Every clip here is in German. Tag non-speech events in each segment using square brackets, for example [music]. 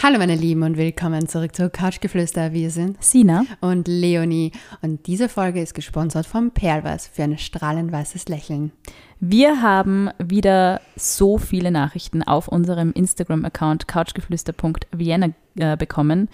Hallo meine Lieben und willkommen zurück zu Couchgeflüster. Wir sind Sina und Leonie und diese Folge ist gesponsert vom Perlweiß für ein strahlend weißes Lächeln. Wir haben wieder so viele Nachrichten auf unserem Instagram-Account couchgeflüster.vienna äh, bekommen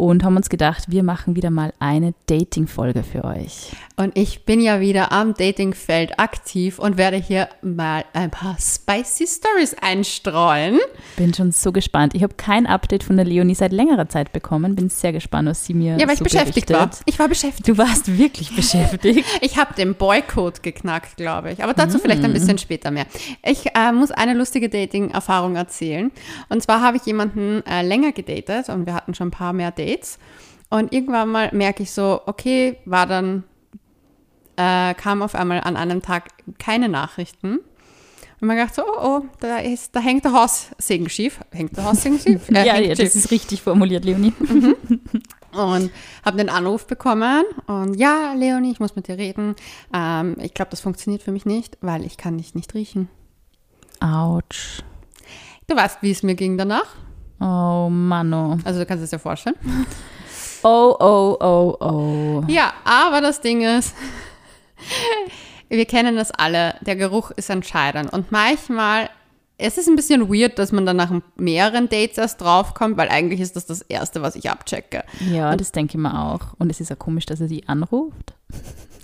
und haben uns gedacht, wir machen wieder mal eine Dating-Folge für euch. Und ich bin ja wieder am Datingfeld aktiv und werde hier mal ein paar spicy Stories einstreuen. Bin schon so gespannt. Ich habe kein Update von der Leonie seit längerer Zeit bekommen. Bin sehr gespannt, was sie mir Ja, weil so ich beschäftigt berichtet. war. Ich war beschäftigt. Du warst wirklich [laughs] beschäftigt. Ich habe den Boycott geknackt, glaube ich. Aber dazu vielleicht ein bisschen später mehr. Ich äh, muss eine lustige Dating-Erfahrung erzählen. Und zwar habe ich jemanden äh, länger gedatet und wir hatten schon ein paar mehr Dates. Und irgendwann mal merke ich so, okay, war dann, äh, kam auf einmal an einem Tag keine Nachrichten. Und man dachte so, oh, oh, da, ist, da hängt der Haussegen schief. Hängt der Haussegen schief? Äh, [laughs] ja, ja, schief. das ist richtig formuliert, Leonie. und habe den Anruf bekommen und ja, Leonie, ich muss mit dir reden. Ähm, ich glaube, das funktioniert für mich nicht, weil ich kann dich nicht riechen. Autsch. Du weißt, wie es mir ging danach. Oh, Mano. Also du kannst es dir vorstellen. Oh, oh, oh, oh. Ja, aber das Ding ist, wir kennen das alle, der Geruch ist entscheidend. Und manchmal, es ist ein bisschen weird, dass man dann nach mehreren Dates erst draufkommt, weil eigentlich ist das das Erste, was ich abchecke. Ja, das denke ich mir auch. Und es ist ja komisch, dass er die anruft.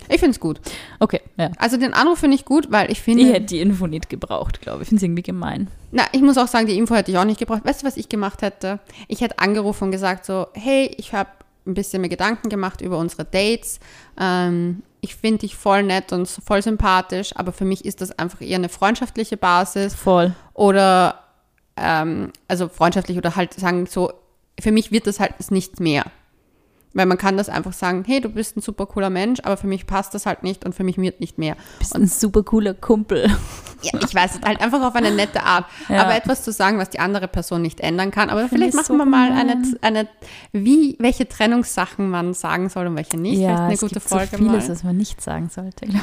Ich finde es gut. Okay, ja. Also den Anruf finde ich gut, weil ich finde... Ich hätte die Info nicht gebraucht, glaube ich. Ich finde es irgendwie gemein. Na, ich muss auch sagen, die Info hätte ich auch nicht gebraucht. Weißt du, was ich gemacht hätte? Ich hätte angerufen und gesagt so, hey, ich habe ein bisschen mir Gedanken gemacht über unsere Dates. Ähm, ich finde dich voll nett und voll sympathisch, aber für mich ist das einfach eher eine freundschaftliche Basis Voll. oder ähm, also freundschaftlich oder halt sagen so, für mich wird das halt nichts mehr. Weil man kann das einfach sagen, hey, du bist ein super cooler Mensch, aber für mich passt das halt nicht und für mich wird nicht mehr. Bist ein super cooler Kumpel. [laughs] Ja, ich weiß, halt einfach auf eine nette Art. Ja. Aber etwas zu sagen, was die andere Person nicht ändern kann. Aber Finde vielleicht ich machen so wir mal eine, eine, wie, welche Trennungssachen man sagen soll und welche nicht. vielleicht eine es gute gibt Folge so vieles, mal. was man nicht sagen sollte. ich.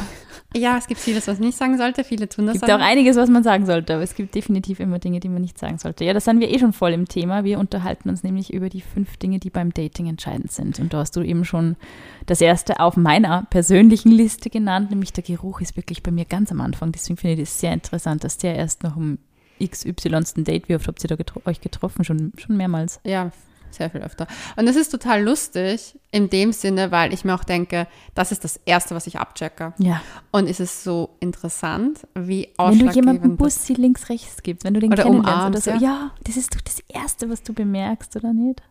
Ja, es gibt vieles, was man nicht sagen sollte. Viele tun das Es gibt auch einiges, was man sagen sollte, aber es gibt definitiv immer Dinge, die man nicht sagen sollte. Ja, da sind wir eh schon voll im Thema. Wir unterhalten uns nämlich über die fünf Dinge, die beim Dating entscheidend sind. Und da hast du eben schon das erste auf meiner persönlichen Liste genannt, nämlich der Geruch ist wirklich bei mir ganz am Anfang. Deswegen finde ich das sehr interessant, dass der erst noch um XY. Date, wie oft habt ihr da getro euch getroffen? Schon, schon mehrmals. Ja, sehr viel öfter. Und das ist total lustig in dem Sinne, weil ich mir auch denke, das ist das Erste, was ich abchecke. Ja. Und es ist so interessant, wie Wenn du ausschlaggebend das Bussi links, rechts gibst, wenn du den Oder kennenlernst oder umarmst, so. ja. Ja. das ist doch das Erste, was du bemerkst, oder nicht?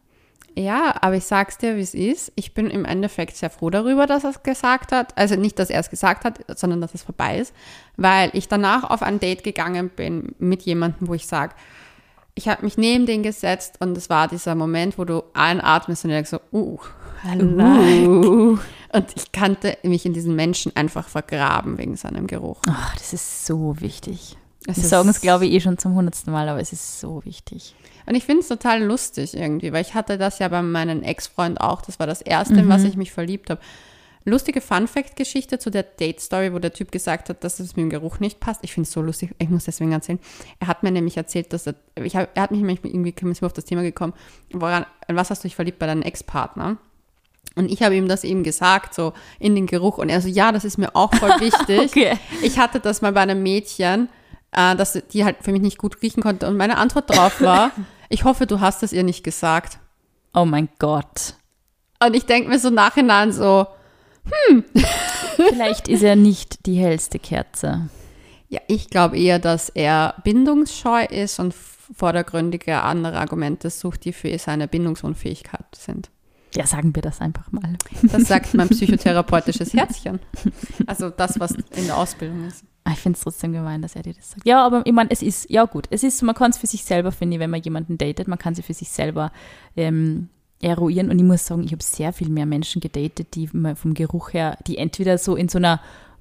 Ja, aber ich sag's dir, wie es ist. Ich bin im Endeffekt sehr froh darüber, dass er es gesagt hat. Also nicht, dass er es gesagt hat, sondern dass es vorbei ist. Weil ich danach auf ein Date gegangen bin mit jemandem, wo ich sage, ich habe mich neben den gesetzt und es war dieser Moment, wo du einatmest und denkst so, uh, like. Uh. Und ich kannte mich in diesen Menschen einfach vergraben wegen seinem Geruch. Ach, das ist so wichtig. Es Wir sagen es, glaube ich, eh schon zum hundertsten Mal, aber es ist so wichtig. Und ich finde es total lustig irgendwie, weil ich hatte das ja bei meinem Ex-Freund auch. Das war das erste, in was ich mich verliebt habe. Lustige Fun-Fact-Geschichte zu der Date-Story, wo der Typ gesagt hat, dass es mit dem Geruch nicht passt. Ich finde es so lustig, ich muss deswegen erzählen. Er hat mir nämlich erzählt, dass er, ich hab, er hat mich irgendwie, sind auf das Thema gekommen, woran, an was hast du dich verliebt bei deinem Ex-Partner? Und ich habe ihm das eben gesagt, so in den Geruch. Und er so, ja, das ist mir auch voll [laughs] wichtig. Okay. Ich hatte das mal bei einem Mädchen, äh, dass die halt für mich nicht gut riechen konnte. Und meine Antwort darauf war, [laughs] ich hoffe, du hast es ihr nicht gesagt. Oh mein Gott. Und ich denke mir so nachhinein so, [laughs] Vielleicht ist er nicht die hellste Kerze. ja, ich glaube eher, dass er bindungsscheu ist und vordergründige andere Argumente sucht, die für seine Bindungsunfähigkeit sind. Ja, sagen wir das einfach mal. Das sagt mein [laughs] psychotherapeutisches Herzchen. Also das, was in der Ausbildung ist. Ah, Ich finde es trotzdem gemein, dass er dir das sagt. Ja, aber ich meine, es ist, ja gut, es ist, man kann es für sich selber, finde ich, wenn man jemanden datet, man kann sie für sich selber ähm, eruieren. Und ich muss sagen, ich habe sehr viel mehr Menschen gedatet, die vom Geruch her, die entweder so in so einer,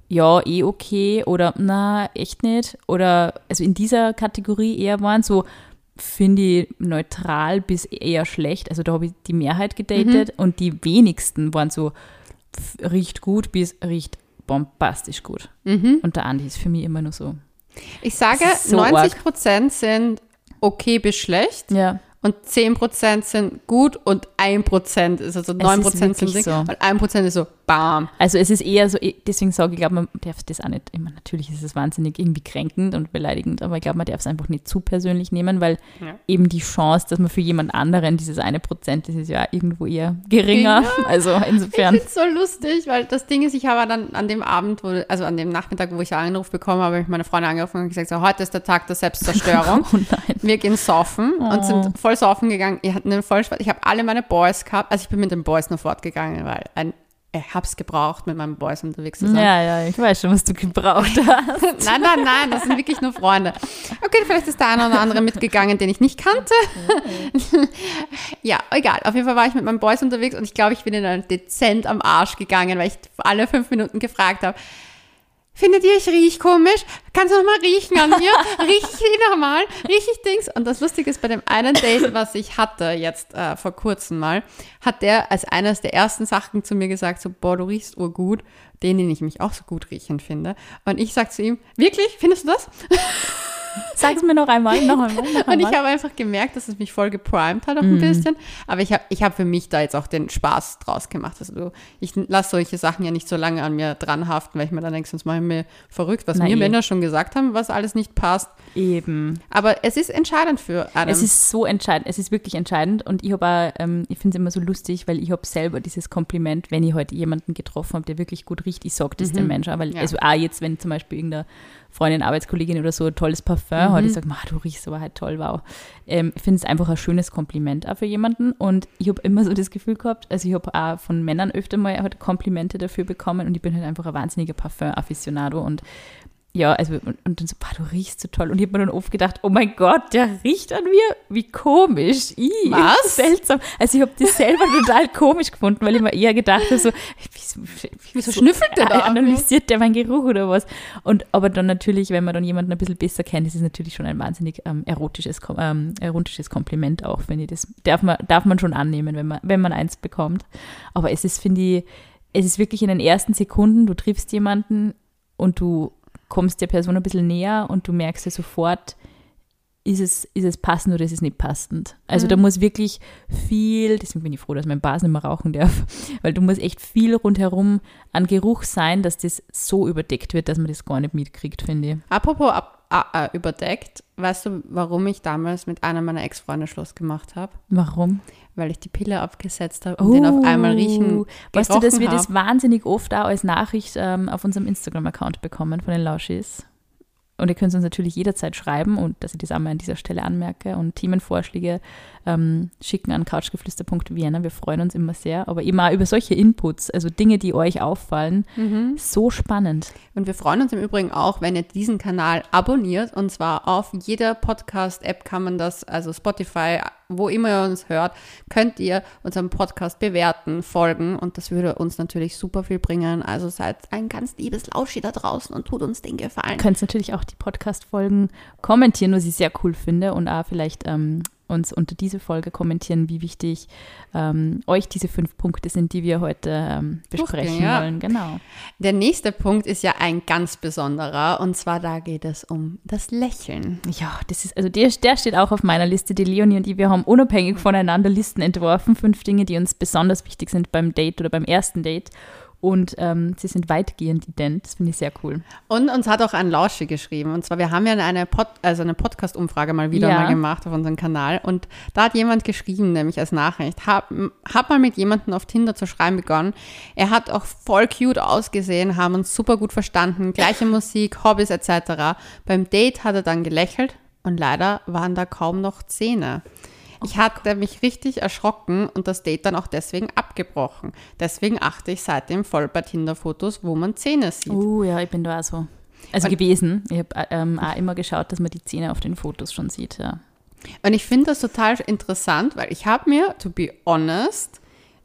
ja, eh okay oder na, echt nicht. Oder also in dieser Kategorie eher waren, so finde ich neutral bis eher schlecht. Also da habe ich die Mehrheit gedatet und die wenigsten waren so riecht gut bis riecht bombastisch gut. Und der Andi ist für mich immer nur so. Ich sage, so 90 Prozent sind okay bis schlecht Ja. und 10% sind gut und 1% ist, also 9% ist sind so. und 1% ist so, bam. Also es ist eher so, deswegen sage ich, glaube man darf das auch nicht, ich meine, natürlich ist es wahnsinnig irgendwie kränkend und beleidigend, aber ich glaube, man darf es einfach nicht zu persönlich nehmen, weil Ja. eben die Chance, dass man für jemand anderen dieses eine Prozent, das ist ja irgendwo eher geringer. [laughs] Also Ich insofern. finde es so lustig, weil das Ding ist, ich habe dann an dem Abend, wo, also an dem Nachmittag, wo ich den Anruf bekommen habe, habe ich meine Freundin angerufen und gesagt, so, heute ist der Tag der Selbstzerstörung. [laughs] Oh nein. Wir gehen saufen und Oh. sind voll saufen gegangen. Ich hatte einen voll Spaß. Ich habe alle meine Boys gehabt. Also ich bin mit den Boys nur fortgegangen, weil ein, ich habe es gebraucht, mit meinen Boys unterwegs zu sein. Ja, ja, ich weiß schon, was du gebraucht hast. [laughs] Nein, nein, nein, das sind wirklich nur Freunde. Okay, vielleicht ist der eine oder andere mitgegangen, den ich nicht kannte. [laughs] ja, egal. Auf jeden Fall war ich mit meinen Boys unterwegs und ich glaube, ich bin ihnen dezent am Arsch gegangen, weil ich alle fünf Minuten gefragt habe, findet ihr, ich riech komisch? Kannst du noch mal riechen an mir? Riech ich noch mal? Riech ich Dings? Und das Lustige ist, bei dem einen Date, was ich hatte jetzt äh, vor kurzem mal, hat der als eines der ersten Sachen zu mir gesagt, so, boah, du riechst urgut, den, den ich mich auch so gut riechen finde. Und ich sag zu ihm, wirklich? Findest du das? Sag's mir noch einmal, noch einmal, noch [laughs] Und ich einmal. habe einfach gemerkt, dass es mich voll geprimed hat auch ein bisschen. Aber ich habe ich hab für mich da jetzt auch den Spaß draus gemacht. Also du, ich lasse solche Sachen ja nicht so lange an mir dran haften, weil ich mir dann denke, sonst mache ich mir verrückt, was Na mir eh. Männer schon gesagt haben, was alles nicht passt. Eben. Aber es ist entscheidend für Adam. Es ist so entscheidend, es ist wirklich entscheidend und ich habe ähm, ich finde es immer so lustig, weil ich habe selber dieses Kompliment, wenn ich heute jemanden getroffen habe, der wirklich gut riecht, ich sage das dem Menschen, weil Ja. also auch jetzt, wenn zum Beispiel irgendeine Freundin, Arbeitskollegin oder so ein tolles Parfum hat, ich sage, "Ma, du riechst aber halt toll, wow. Ähm, ich finde es einfach ein schönes Kompliment auch für jemanden und ich habe immer so das Gefühl gehabt, also ich habe auch von Männern öfter mal halt Komplimente dafür bekommen und ich bin halt einfach ein wahnsinniger Parfum-Afficionado und ja, also und, dann so, boah, du riechst so toll. Und ich habe mir dann oft gedacht, oh mein Gott, der riecht an mir, wie komisch. I, Was? [laughs] Seltsam. Also ich habe das selber total komisch gefunden, weil ich mir eher gedacht habe, so, wieso, Wieso schnüffelt der [laughs] da? Analysiert der meinen Geruch oder was? Und aber dann natürlich, wenn man dann jemanden ein bisschen besser kennt, ist es natürlich schon ein wahnsinnig ähm, erotisches, ähm, erotisches Kompliment auch, finde ich. Das darf man, darf man schon annehmen, wenn man, wenn man eins bekommt. Aber es ist, finde ich, es ist wirklich in den ersten Sekunden, du triffst jemanden und du kommst der Person ein bisschen näher und du merkst ja sofort, ist es, ist es passend oder ist es nicht passend. Also da muss wirklich viel, deswegen bin ich froh, dass mein Bas nicht mehr rauchen darf, [laughs] weil du musst echt viel rundherum an Geruch sein, dass das so überdeckt wird, dass man das gar nicht mitkriegt, finde ich. Apropos ab, äh, überdeckt, weißt du, warum ich damals mit einer meiner Ex-Freunde Schluss gemacht habe? Warum? Weil ich die Pille abgesetzt habe und den auf einmal riechen Oh, Weißt du, dass wir hab. das wahnsinnig oft auch als Nachricht ähm, auf unserem Instagram-Account bekommen von den Lauschis? Und ihr könnt uns natürlich jederzeit schreiben und dass ich das einmal an dieser Stelle anmerke und Themenvorschläge ähm, schicken an couchgeflüster.vienna. Wir freuen uns immer sehr. Aber auch über solche Inputs, also Dinge, die euch auffallen, Mhm. so spannend. Und wir freuen uns im Übrigen auch, wenn ihr diesen Kanal abonniert. Und zwar auf jeder Podcast-App kann man das, also Spotify, wo immer ihr uns hört, könnt ihr unseren Podcast bewerten, folgen. Und das würde uns natürlich super viel bringen. Also seid ein ganz liebes Lauschi da draußen und tut uns den Gefallen. Ihr könnt natürlich auch die Podcast-Folgen kommentieren, was ich sehr cool finde und auch vielleicht ähm, uns unter diese Folge kommentieren, wie wichtig ähm, euch diese fünf Punkte sind, die wir heute ähm, besprechen Durchgehen, ja. wollen. Genau. Der nächste Punkt ist ja ein ganz besonderer. Und zwar da geht es um das Lächeln. Ja, das ist, also der, der steht auch auf meiner Liste. Die Leonie und ich, wir haben unabhängig voneinander Listen entworfen. Fünf Dinge, die uns besonders wichtig sind beim Date oder beim ersten Date. Und ähm, sie sind weitgehend ident. Das finde ich sehr cool. Und uns hat auch ein Lauschi geschrieben. Und zwar, wir haben ja eine, Pod, also eine Podcast-Umfrage mal wieder Ja. mal gemacht auf unserem Kanal. Und da hat jemand geschrieben, nämlich als Nachricht, hab, hab mal mit jemandem auf Tinder zu schreiben begonnen. Er hat auch voll cute ausgesehen, haben uns super gut verstanden, gleiche Musik, Hobbys etc. Beim Date hat er dann gelächelt und leider waren da kaum noch Zähne. Ich hatte mich richtig erschrocken und das Date dann auch deswegen abgebrochen. Deswegen achte ich seitdem voll bei Tinder-Fotos, wo man Zähne sieht. Oh ja, ich bin da auch so. Also Und- gewesen. Ich habe ähm, auch immer geschaut, dass man die Zähne auf den Fotos schon sieht. Ja. Und ich finde das total interessant, weil ich habe mir, to be honest,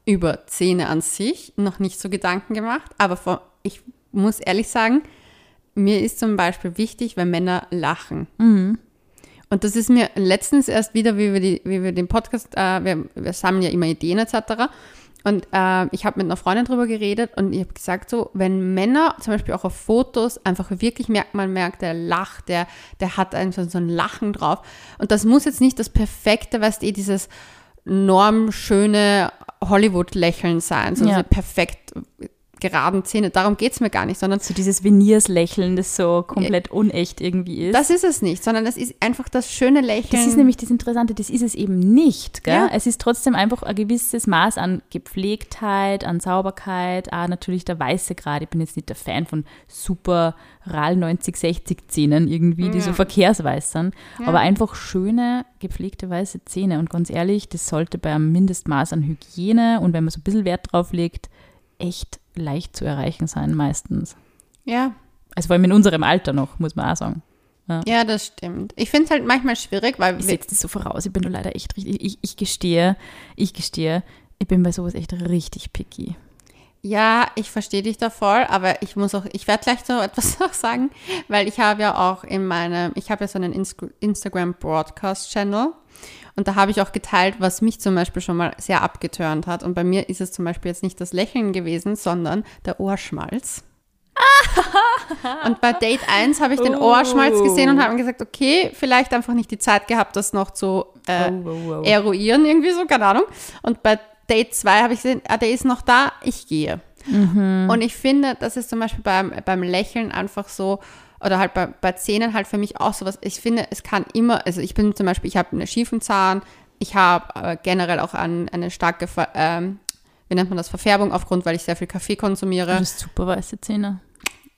über Zähne an sich noch nicht so Gedanken gemacht. Aber vor, ich muss ehrlich sagen, mir ist zum Beispiel wichtig, wenn Männer lachen. Und das ist mir letztens erst wieder, wie wir, die, wie wir den Podcast, äh, wir, wir sammeln ja immer Ideen etc. Und äh, ich habe mit einer Freundin drüber geredet und ich habe gesagt, so, wenn Männer zum Beispiel auch auf Fotos einfach wirklich merkt, man merkt, der lacht, der, der hat einfach so ein Lachen drauf. Und das muss jetzt nicht das perfekte, weißt du, eh dieses normschöne Hollywood-Lächeln sein, so Ja. perfekt geraden Zähne. Darum geht es mir gar nicht, sondern So dieses Veneers-Lächeln, das so komplett unecht irgendwie ist. das ist es nicht, sondern das ist einfach das schöne Lächeln. Das ist nämlich das Interessante, das ist es eben nicht. Gell? Ja. Es ist trotzdem einfach ein gewisses Maß an Gepflegtheit, an Sauberkeit, ah, natürlich der weiße Grad. Ich bin jetzt nicht der Fan von super RAL 90-60 Zähnen irgendwie, die so verkehrsweiß sind, aber einfach schöne, gepflegte weiße Zähne. Und ganz ehrlich, das sollte bei einem Mindestmaß an Hygiene und wenn man so ein bisschen Wert drauf legt, echt leicht zu erreichen sein meistens. ja, Also vor allem in unserem Alter noch, muss man auch sagen. ja, das stimmt. Ich finde es halt manchmal schwierig, weil Ich setze das so voraus. Ich bin nur leider echt richtig. Ich, ich gestehe, ich gestehe, ich bin bei sowas echt richtig picky. Ja, ich verstehe dich da voll, aber ich muss auch, ich werde gleich so [laughs] etwas noch sagen, weil ich habe ja auch in meinem, ich habe ja so einen Inst- Instagram Broadcast Channel und da habe ich auch geteilt, was mich zum Beispiel schon mal sehr abgeturnt hat. Und bei mir ist es zum Beispiel jetzt nicht das Lächeln gewesen, sondern der Ohrschmalz. [laughs] und bei Date 1 habe ich den Oh. Ohrschmalz gesehen und habe mir gesagt, okay, vielleicht einfach nicht die Zeit gehabt, das noch zu äh, oh, oh. eruieren, irgendwie so, keine Ahnung. Und bei Date 2 habe ich gesehen, ah, der ist noch da, ich gehe. Mhm. Und ich finde, das ist zum Beispiel beim, beim Lächeln einfach so, oder halt bei, bei Zähnen halt für mich auch sowas. Ich finde, es kann immer, also ich bin zum Beispiel, ich habe einen schiefen Zahn, ich habe äh, generell auch an, eine starke, ähm, wie nennt man das, Verfärbung aufgrund, weil ich sehr viel Kaffee Du konsumiere. hast super weiße Zähne.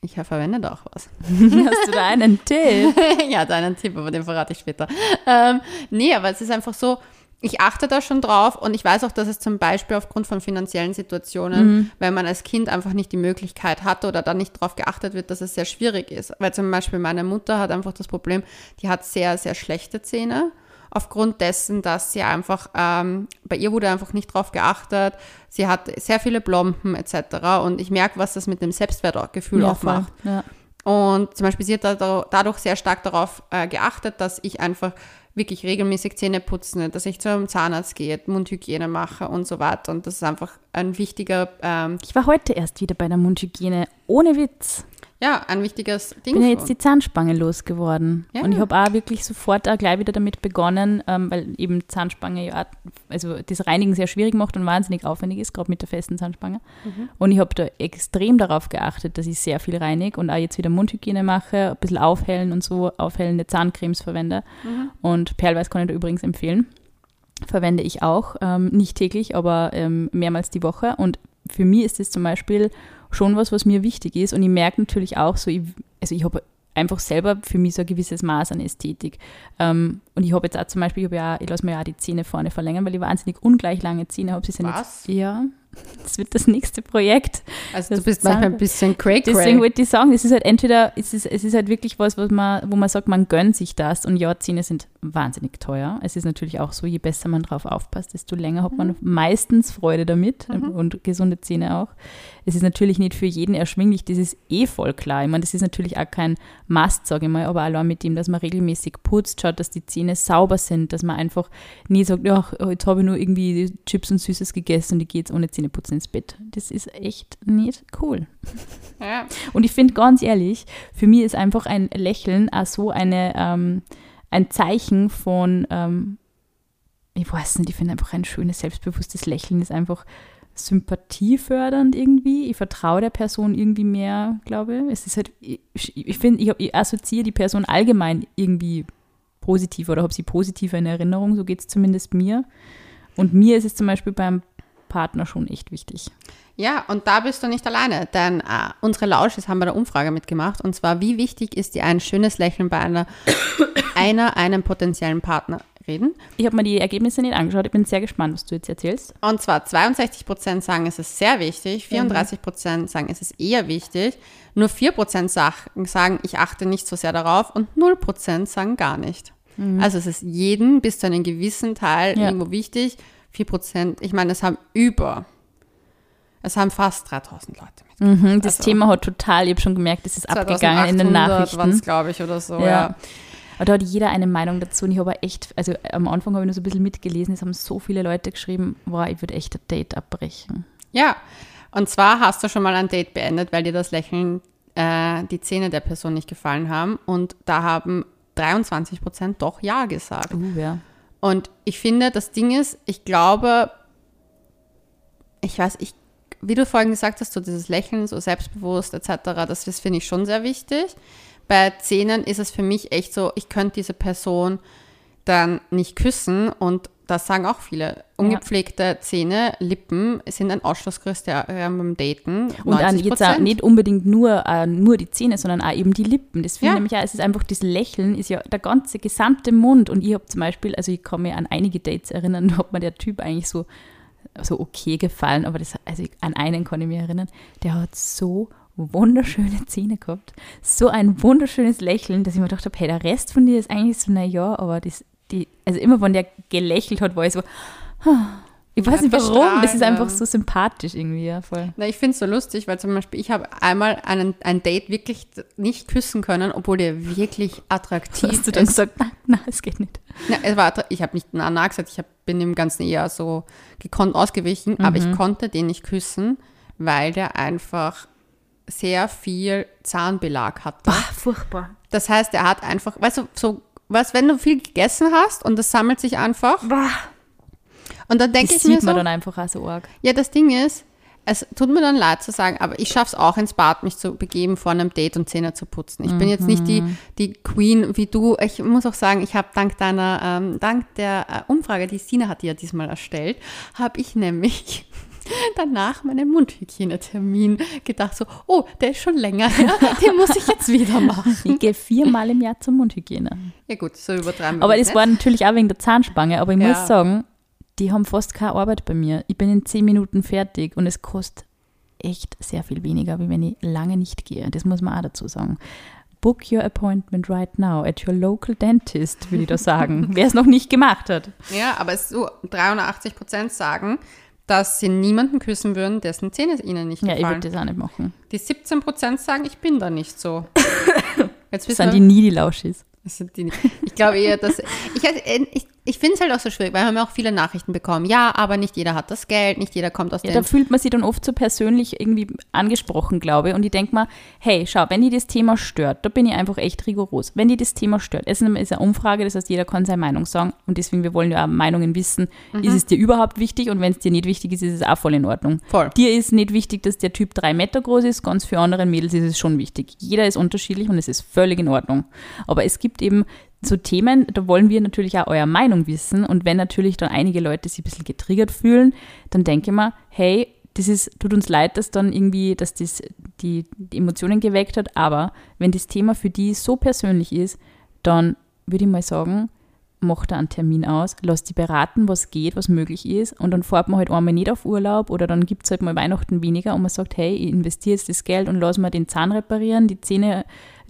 Ich verwende da auch was. [laughs] Hast du da einen Tipp? [laughs] ja, deinen Tipp, aber den verrate ich später. Ähm, nee, aber es ist einfach so, ich achte da schon drauf und ich weiß auch, dass es zum Beispiel aufgrund von finanziellen Situationen, wenn man als Kind einfach nicht die Möglichkeit hatte oder da nicht drauf geachtet wird, dass es sehr schwierig ist. Weil zum Beispiel meine Mutter hat einfach das Problem, die hat sehr, sehr schlechte Zähne. Aufgrund dessen, dass sie einfach, ähm, bei ihr wurde einfach nicht drauf geachtet. Sie hat sehr viele Blomben etc. Und ich merke, was das mit dem Selbstwertgefühl auch voll. macht. Ja. Und zum Beispiel sie hat da- dadurch sehr stark darauf äh, geachtet, dass ich einfach wirklich regelmäßig Zähne putze, dass ich zum Zahnarzt gehe, Mundhygiene mache und so weiter. Und das ist einfach ein wichtiger, ähm, Ich war heute erst wieder bei der Mundhygiene. Ohne Witz. Ja, ein wichtiges Ding. Ich bin ja jetzt die Zahnspange losgeworden. Ja. Und ich habe auch wirklich sofort auch gleich wieder damit begonnen, ähm, weil eben Zahnspange ja, also das Reinigen sehr schwierig macht und wahnsinnig aufwendig ist, gerade mit der festen Zahnspange. Mhm. Und ich habe da extrem darauf geachtet, dass ich sehr viel reinige und auch jetzt wieder Mundhygiene mache, ein bisschen aufhellen und so, aufhellende Zahncremes verwende. Mhm. Und Perlweiß kann ich da übrigens empfehlen. Verwende ich auch, ähm, nicht täglich, aber ähm, mehrmals die Woche. Und für mich ist das zum Beispiel schon was, was mir wichtig ist. Und ich merke natürlich auch so, ich, also ich habe einfach selber für mich so ein gewisses Maß an Ästhetik. Ähm, und ich habe jetzt auch zum Beispiel, ich, ja, ich lasse mir ja auch die Zähne vorne verlängern, weil ich wahnsinnig ungleich lange Zähne habe. Was? Jetzt, ja, das wird das nächste Projekt. Also du bist manchmal ein bisschen cray Deswegen wollte ich sagen, es ist halt entweder, es ist, es ist halt wirklich was, was man, wo man sagt, man gönnt sich das. Und ja, Zähne sind wahnsinnig teuer. Es ist natürlich auch so, je besser man drauf aufpasst, desto länger hat man meistens Freude damit und gesunde Zähne auch. Es ist natürlich nicht für jeden erschwinglich, das ist eh voll klar. Ich meine, das ist natürlich auch kein Must, sage ich mal, aber allein mit dem, dass man regelmäßig putzt, schaut, dass die Zähne sauber sind, dass man einfach nie sagt, ja, jetzt habe ich nur irgendwie Chips und Süßes gegessen und ich gehe jetzt ohne Zähneputzen ins Bett. Das ist echt nicht cool. [laughs] Ja. Und ich finde ganz ehrlich, für mich ist einfach ein Lächeln auch so eine, ähm, ein Zeichen von, ähm, ich weiß nicht, ich finde einfach ein schönes, selbstbewusstes Lächeln ist einfach sympathiefördernd irgendwie. Ich vertraue der Person irgendwie mehr, glaube ich. Es ist halt, ich, ich finde, ich, hab- ich assoziiere die Person allgemein irgendwie positiv oder habe sie positiver in Erinnerung, so geht es zumindest mir. Und mir ist es zum Beispiel beim Partner schon echt wichtig. Ja, und da bist du nicht alleine, denn äh, unsere Lausches haben bei der Umfrage mitgemacht und zwar, wie wichtig ist dir ein schönes Lächeln bei einer, [coughs] einer einem potenziellen Partner reden? Ich habe mir die Ergebnisse nicht angeschaut, ich bin sehr gespannt, was du jetzt erzählst. Und zwar 62 Prozent sagen, es ist sehr wichtig, 34 Prozent sagen, es ist eher wichtig, nur 4 Prozent sagen, ich achte nicht so sehr darauf und 0 Prozent sagen gar nicht. Also es ist jeden bis zu einem gewissen Teil Ja. irgendwo wichtig. 4 Prozent, ich meine, es haben über, es haben fast 3000 Leute mit. Mhm, das Also- Thema hat total, ich habe schon gemerkt, es ist abgegangen in den 2800 Nachrichten. glaube ich, oder so, Ja. ja. Aber da hat jeder eine Meinung dazu und ich habe echt, also am Anfang habe ich nur so ein bisschen mitgelesen, es haben so viele Leute geschrieben, wow, ich würde echt ein Date abbrechen. Ja, und zwar hast du schon mal ein Date beendet, weil dir das Lächeln, äh, die Zähne der Person nicht gefallen haben und da haben 23 Prozent doch Ja gesagt. Uh, ja. Und ich finde, das Ding ist, ich glaube, ich weiß, ich, wie du vorhin gesagt hast, so dieses Lächeln, so selbstbewusst etc., das, finde ich schon sehr wichtig. Bei Zähnen ist es für mich echt so, ich könnte diese Person dann nicht küssen und das sagen auch viele. Ungepflegte Zähne, Lippen sind ein Ausschlusskriterium beim Daten. Und an jetzt auch nicht unbedingt nur, äh, nur die Zähne, sondern auch eben die Lippen. Das finde Ja. ich nämlich auch, es ist einfach das Lächeln, ist ja der ganze gesamte Mund. Und ich habe zum Beispiel, also ich kann mich an einige Dates erinnern, [laughs] da hat mir der Typ eigentlich so, so okay gefallen, aber das, also ich- an einen kann ich mich erinnern, der hat so wunderschöne [laughs] Zähne gehabt, so ein wunderschönes Lächeln, dass ich mir gedacht habe, hey, der Rest von dir ist eigentlich so, naja, aber das, die, also immer wenn der gelächelt hat, war ich so, ich weiß nicht warum, das ist bestrahlt, einfach so sympathisch irgendwie, ja, voll. Na, ich finde es so lustig, weil zum Beispiel ich habe einmal einen, ein Date wirklich nicht küssen können, obwohl der wirklich attraktiv Hast du dann ist. gesagt, nein, nein, es geht nicht. Na, es war, ich habe nicht na, na gesagt, ich hab, bin dem Ganzen eher so gekonnt ausgewichen, aber ich konnte den nicht küssen, weil der einfach sehr viel Zahnbelag hatte. Bah, furchtbar. Das heißt, er hat einfach, weißt du, so, was, wenn du viel gegessen hast und das sammelt sich einfach Bah. und dann denke Das ich mir sieht so, man dann einfach auch so arg. ja, das Ding ist, es tut mir dann leid zu sagen, aber ich schaffe es auch ins Bad, mich zu begeben vor einem Date und Zähne zu putzen. Ich bin jetzt nicht die, die Queen wie du. Ich muss auch sagen, ich habe dank deiner, ähm, dank der äh, Umfrage, die Sina hat die ja diesmal erstellt, habe ich nämlich danach meinen Mundhygienetermin gedacht so, oh, der ist schon länger her, den muss ich jetzt wieder machen. Ich gehe viermal im Jahr zur Mundhygiene. Ja gut, so übertreiben wir Aber das war natürlich auch wegen der Zahnspange. Aber ich Ja. muss sagen, die haben fast keine Arbeit bei mir. Ich bin in zehn Minuten fertig und es kostet echt sehr viel weniger, wie wenn ich lange nicht gehe. Das muss man auch dazu sagen. Book your appointment right now at your local dentist, würde ich da sagen. [laughs] Wer es noch nicht gemacht hat. Ja, aber es ist so, 83 Prozent sagen, dass sie niemanden küssen würden, dessen Zähne ihnen nicht Ja, ich gefallen. würde das auch nicht machen. Die 17 Prozent sagen, ich bin da nicht so. [laughs] Jetzt Das wissen sind wir, die nie die Lauschis. Ich glaube eher, dass. Ich, ich, ich finde es halt auch so schwierig, weil wir haben ja auch viele Nachrichten bekommen. Ja, aber nicht jeder hat das Geld, nicht jeder kommt aus Ja, da fühlt man sich dann oft so persönlich irgendwie angesprochen, glaube ich. Und ich denke mal, hey, schau, wenn die das Thema stört, da bin ich einfach echt rigoros. Wenn die das Thema stört, es ist eine Umfrage, das heißt, jeder kann seine Meinung sagen. Und deswegen, wir wollen ja auch Meinungen wissen. Ist es dir überhaupt wichtig? Und wenn es dir nicht wichtig ist, ist es auch voll in Ordnung. Voll. Dir ist nicht wichtig, dass der Typ drei Meter groß ist, ganz für andere Mädels ist es schon wichtig. Jeder ist unterschiedlich und es ist völlig in Ordnung. Aber es gibt eben so Themen, da wollen wir natürlich auch eure Meinung wissen. Und wenn natürlich dann einige Leute sich ein bisschen getriggert fühlen, dann denke ich mir, hey, das ist, tut uns leid, dass dann irgendwie, dass das die, die Emotionen geweckt hat, aber wenn das Thema für die so persönlich ist, dann würde ich mal sagen, macht da einen Termin aus, lasst die beraten, was geht, was möglich ist und dann fährt man halt einmal nicht auf Urlaub oder dann gibt es halt mal Weihnachten weniger und man sagt, hey, ich investiere jetzt das Geld und lass mal den Zahn reparieren, die Zähne äh, äh,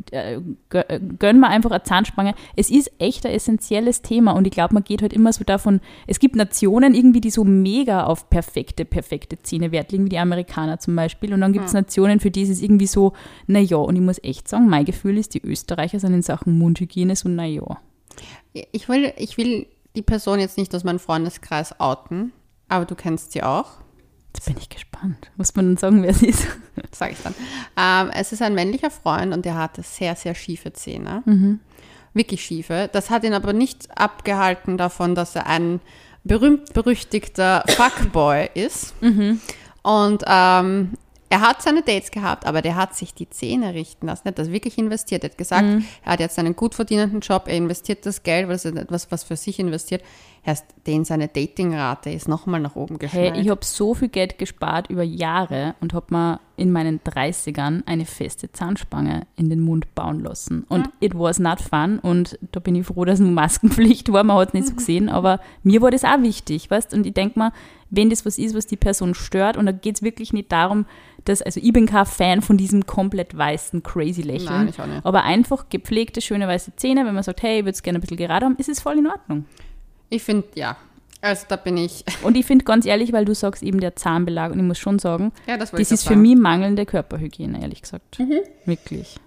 gönn mir einfach eine Zahnspange. Es ist echt ein essentielles Thema und ich glaube, man geht halt immer so davon, es gibt Nationen irgendwie, die so mega auf perfekte, perfekte Zähne Wert legen, wie die Amerikaner zum Beispiel und dann gibt es Nationen, für die ist es irgendwie so, naja, und ich muss echt sagen, mein Gefühl ist, die Österreicher sind in Sachen Mundhygiene so, naja. Ich will, ich will die Person jetzt nicht aus meinem Freundeskreis outen, aber du kennst sie auch. Jetzt bin ich gespannt. Muss man dann sagen, wer es ist? Sag ich dann. Ähm, es ist ein männlicher Freund und der hatte sehr, sehr schiefe Zähne. Wirklich schiefe. Das hat ihn aber nicht abgehalten davon, dass er ein berühmt-berüchtigter Fuckboy ist. Und ähm, er hat seine Dates gehabt, aber der hat sich die Zähne richten lassen. Er hat das wirklich investiert. Er hat gesagt, er hat jetzt einen gut verdienenden Job, er investiert das Geld, weil es ist etwas, was für sich investiert. Erst den seine Datingrate ist nochmal nach oben Hey, geschnellt. ich habe so viel Geld gespart über Jahre und habe mir in meinen 30ern eine feste Zahnspange in den Mund bauen lassen. Und it was not fun. Und da bin ich froh, dass nur [laughs] Maskenpflicht war. Man hat es nicht so gesehen, aber mir war das auch wichtig, weißt Und ich denke mal, wenn das was ist, was die Person stört, und da geht es wirklich nicht darum, dass, also ich bin kein Fan von diesem komplett weißen, crazy Lächeln. Nein, ich auch nicht. Aber einfach gepflegte, schöne weiße Zähne, wenn man sagt, hey, ich würde es gerne ein bisschen gerade haben, ist es voll in Ordnung. Ich finde, ja. Also da bin ich. [laughs] Und ich finde ganz ehrlich, weil du sagst eben der Zahnbelag, und ich muss schon sagen, Ja, das das ist auch für sagen. mich mangelnde Körperhygiene, ehrlich gesagt. Mhm. Wirklich.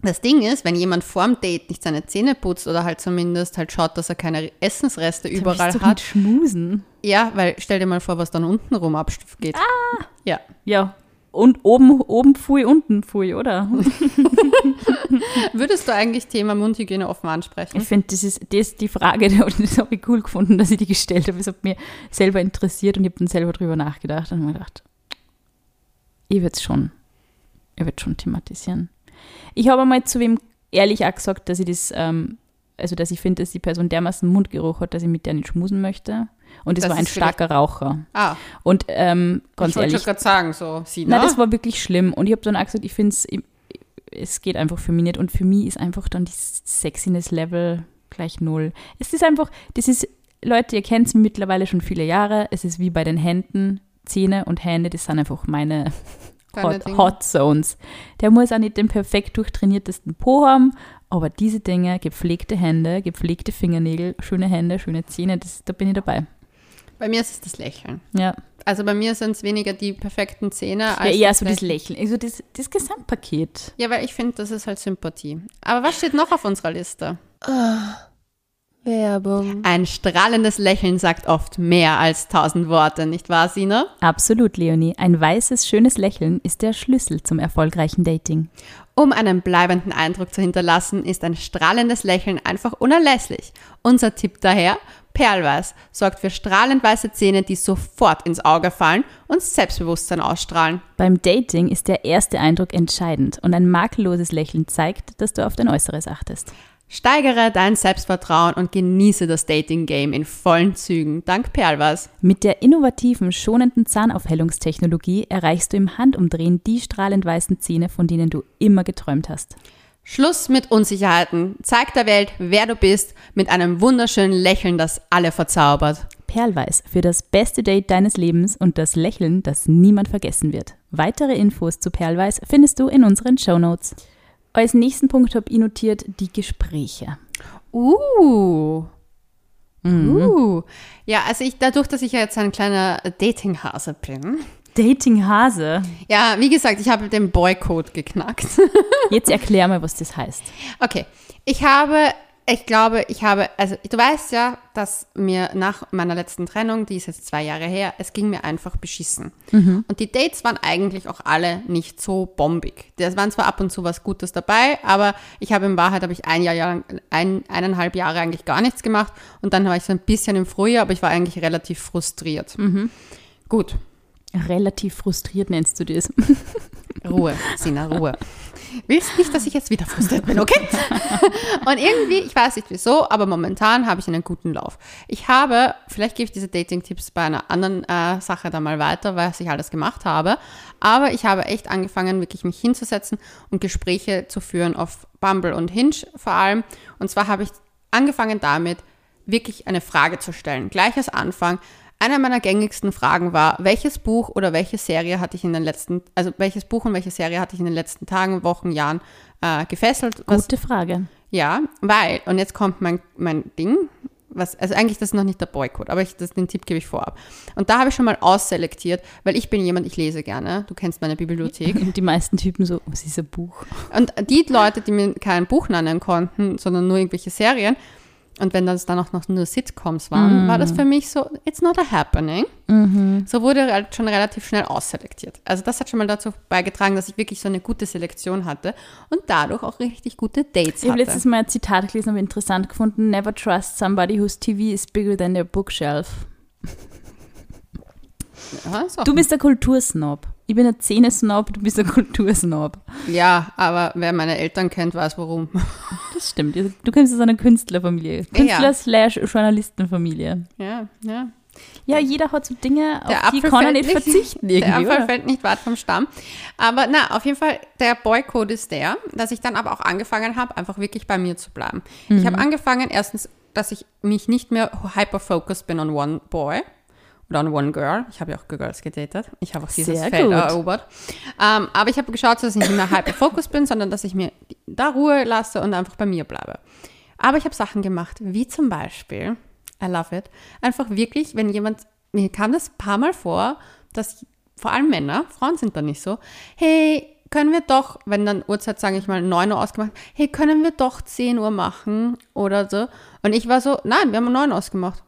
Das Ding ist, wenn jemand vorm Date nicht seine Zähne putzt oder halt zumindest halt schaut, dass er keine Essensreste überall du hat. Nicht schmusen. Ja, weil stell dir mal vor, was dann unten rum abgeht. Ah. Ja. Ja. Und oben, oben Pfui, unten Pfui, oder? [laughs] Würdest du eigentlich Thema Mundhygiene offen ansprechen? Ich finde, das ist das die Frage, [laughs] das habe ich cool gefunden, dass ich die gestellt habe. Es hat mir selber interessiert und ich habe dann selber drüber nachgedacht und mir gedacht, ich würde es schon, ich würde schon thematisieren. Ich habe einmal zu wem ehrlich auch gesagt, dass ich das, ähm, also dass ich finde, dass die Person dermaßen Mundgeruch hat, dass ich mit der nicht schmusen möchte. Und das, das war ein starker Raucher. Ah. Und ähm, ganz ich wollte gerade sagen, so, sie, ne? Nein, das war wirklich schlimm. Und ich habe dann auch gesagt, ich finde es, es geht einfach für mich nicht. Und für mich ist einfach dann die Sexiness-Level gleich null. Es ist einfach, das ist, Leute, ihr kennt es mittlerweile schon viele Jahre. Es ist wie bei den Händen. Zähne und Hände, das sind einfach meine [laughs] Hot, Hot, Zones. Der muss auch nicht den perfekt durchtrainiertesten Po haben, aber diese Dinge, gepflegte Hände, gepflegte Fingernägel, schöne Hände, schöne Zähne, das, da bin ich dabei. Bei mir ist es das Lächeln. Ja. Also bei mir sind es weniger die perfekten Zähne als. Ja, eher so das Lächeln. Also das, das Gesamtpaket. Ja, weil ich finde, das ist halt Sympathie. Aber was steht noch auf unserer Liste? Oh. Werbung. Ein strahlendes Lächeln sagt oft mehr als tausend Worte, nicht wahr, Sina? Absolut, Leonie. Ein weißes, schönes Lächeln ist der Schlüssel zum erfolgreichen Dating. Um einen bleibenden Eindruck zu hinterlassen, ist ein strahlendes Lächeln einfach unerlässlich. Unser Tipp daher, Perlweiß sorgt für strahlend weiße Zähne, die sofort ins Auge fallen und Selbstbewusstsein ausstrahlen. Beim Dating ist der erste Eindruck entscheidend und ein makelloses Lächeln zeigt, dass du auf dein Äußeres achtest. Steigere dein Selbstvertrauen und genieße das Dating-Game in vollen Zügen, dank Perlwas. Mit der innovativen, schonenden Zahnaufhellungstechnologie erreichst du im Handumdrehen die strahlend weißen Zähne, von denen du immer geträumt hast. Schluss mit Unsicherheiten. Zeig der Welt, wer du bist, mit einem wunderschönen Lächeln, das alle verzaubert. Perlweiß für das beste Date deines Lebens und das Lächeln, das niemand vergessen wird. Weitere Infos zu Perlweiß findest du in unseren Show Notes. Als nächsten Punkt habe ich notiert die Gespräche. Uh. Mhm. Uh. Ja, also ich, dadurch, dass ich ja jetzt ein kleiner Datinghase bin. Datinghase? Ja, wie gesagt, ich habe den Boycott geknackt. [laughs] jetzt erklär mal, was das heißt. Okay. Ich habe ich glaube, ich habe, also du weißt ja, dass mir nach meiner letzten Trennung, die ist jetzt zwei Jahre her, es ging mir einfach beschissen. Mhm. Und die Dates waren eigentlich auch alle nicht so bombig. Es waren zwar ab und zu was Gutes dabei, aber ich habe in Wahrheit, habe ich ein Jahr lang, ein, eineinhalb Jahre eigentlich gar nichts gemacht und dann war ich so ein bisschen im Frühjahr, aber ich war eigentlich relativ frustriert. Mhm. Gut. Relativ frustriert nennst du das. [laughs] Ruhe, Sina, Ruhe willst nicht, dass ich jetzt wieder frustriert bin, okay? [laughs] und irgendwie, ich weiß nicht wieso, aber momentan habe ich einen guten Lauf. Ich habe, vielleicht gebe ich diese Dating-Tipps bei einer anderen äh, Sache dann mal weiter, was ich alles gemacht habe, aber ich habe echt angefangen, wirklich mich hinzusetzen und Gespräche zu führen auf Bumble und Hinge vor allem. Und zwar habe ich angefangen damit, wirklich eine Frage zu stellen. Gleich als Anfang, einer meiner gängigsten Fragen war, welches Buch oder welche Serie hatte ich in den letzten, also welches Buch und welche Serie hatte ich in den letzten Tagen, Wochen, Jahren äh, gefesselt? Was, Gute Frage. Ja, weil, und jetzt kommt mein, mein Ding, was, also eigentlich das ist noch nicht der Boycott, aber ich, das, den Tipp gebe ich vorab. Und da habe ich schon mal ausselektiert, weil ich bin jemand, ich lese gerne. Du kennst meine Bibliothek. Und [laughs] die meisten Typen so, was ist ein Buch? Und die Leute, die mir kein Buch nennen konnten, sondern nur irgendwelche Serien, und wenn das dann auch noch nur Sitcoms waren, mm. war das für mich so, it's not a happening. Mhm. So wurde halt schon relativ schnell ausselektiert. Also das hat schon mal dazu beigetragen, dass ich wirklich so eine gute Selektion hatte und dadurch auch richtig gute Dates ich hatte. Ich habe letztes Mal ein Zitat gelesen, habe interessant gefunden. Never trust somebody whose TV is bigger than their bookshelf. Ja, du bist der Kultursnob. Ich bin ein Zähnesnob, du bist ein Kultursnob. Ja, aber wer meine Eltern kennt, weiß warum. [laughs] Das stimmt. Du kommst aus einer Künstlerfamilie. Künstler slash Journalistenfamilie. Ja, ja. Ja, jeder hat so Dinge, der auf Apfel die kann er nicht verzichten. [laughs] Irgendwie, der Apfel oder? fällt nicht weit vom Stamm. Aber na, auf jeden Fall, der Boycode ist der, dass ich dann aber auch angefangen habe, einfach wirklich bei mir zu bleiben. Mhm. Ich habe angefangen, erstens, dass ich mich nicht mehr hyper-focused bin on one boy, an One Girl. Ich habe ja auch Girls gedatet. Ich habe auch dieses Sehr Feld gut. erobert. Ähm, aber ich habe geschaut, dass ich nicht mehr hyper-focused bin, sondern dass ich mir da Ruhe lasse und einfach bei mir bleibe. Aber ich habe Sachen gemacht, wie zum Beispiel, I love it, einfach wirklich, wenn jemand, mir kam das ein paar Mal vor, dass vor allem Männer, Frauen sind da nicht so, hey, können wir doch, wenn dann Uhrzeit, sage ich mal, 9 Uhr ausgemacht, hey, können wir doch 10 Uhr machen oder so. Und ich war so, nein, wir haben um 9 Uhr ausgemacht.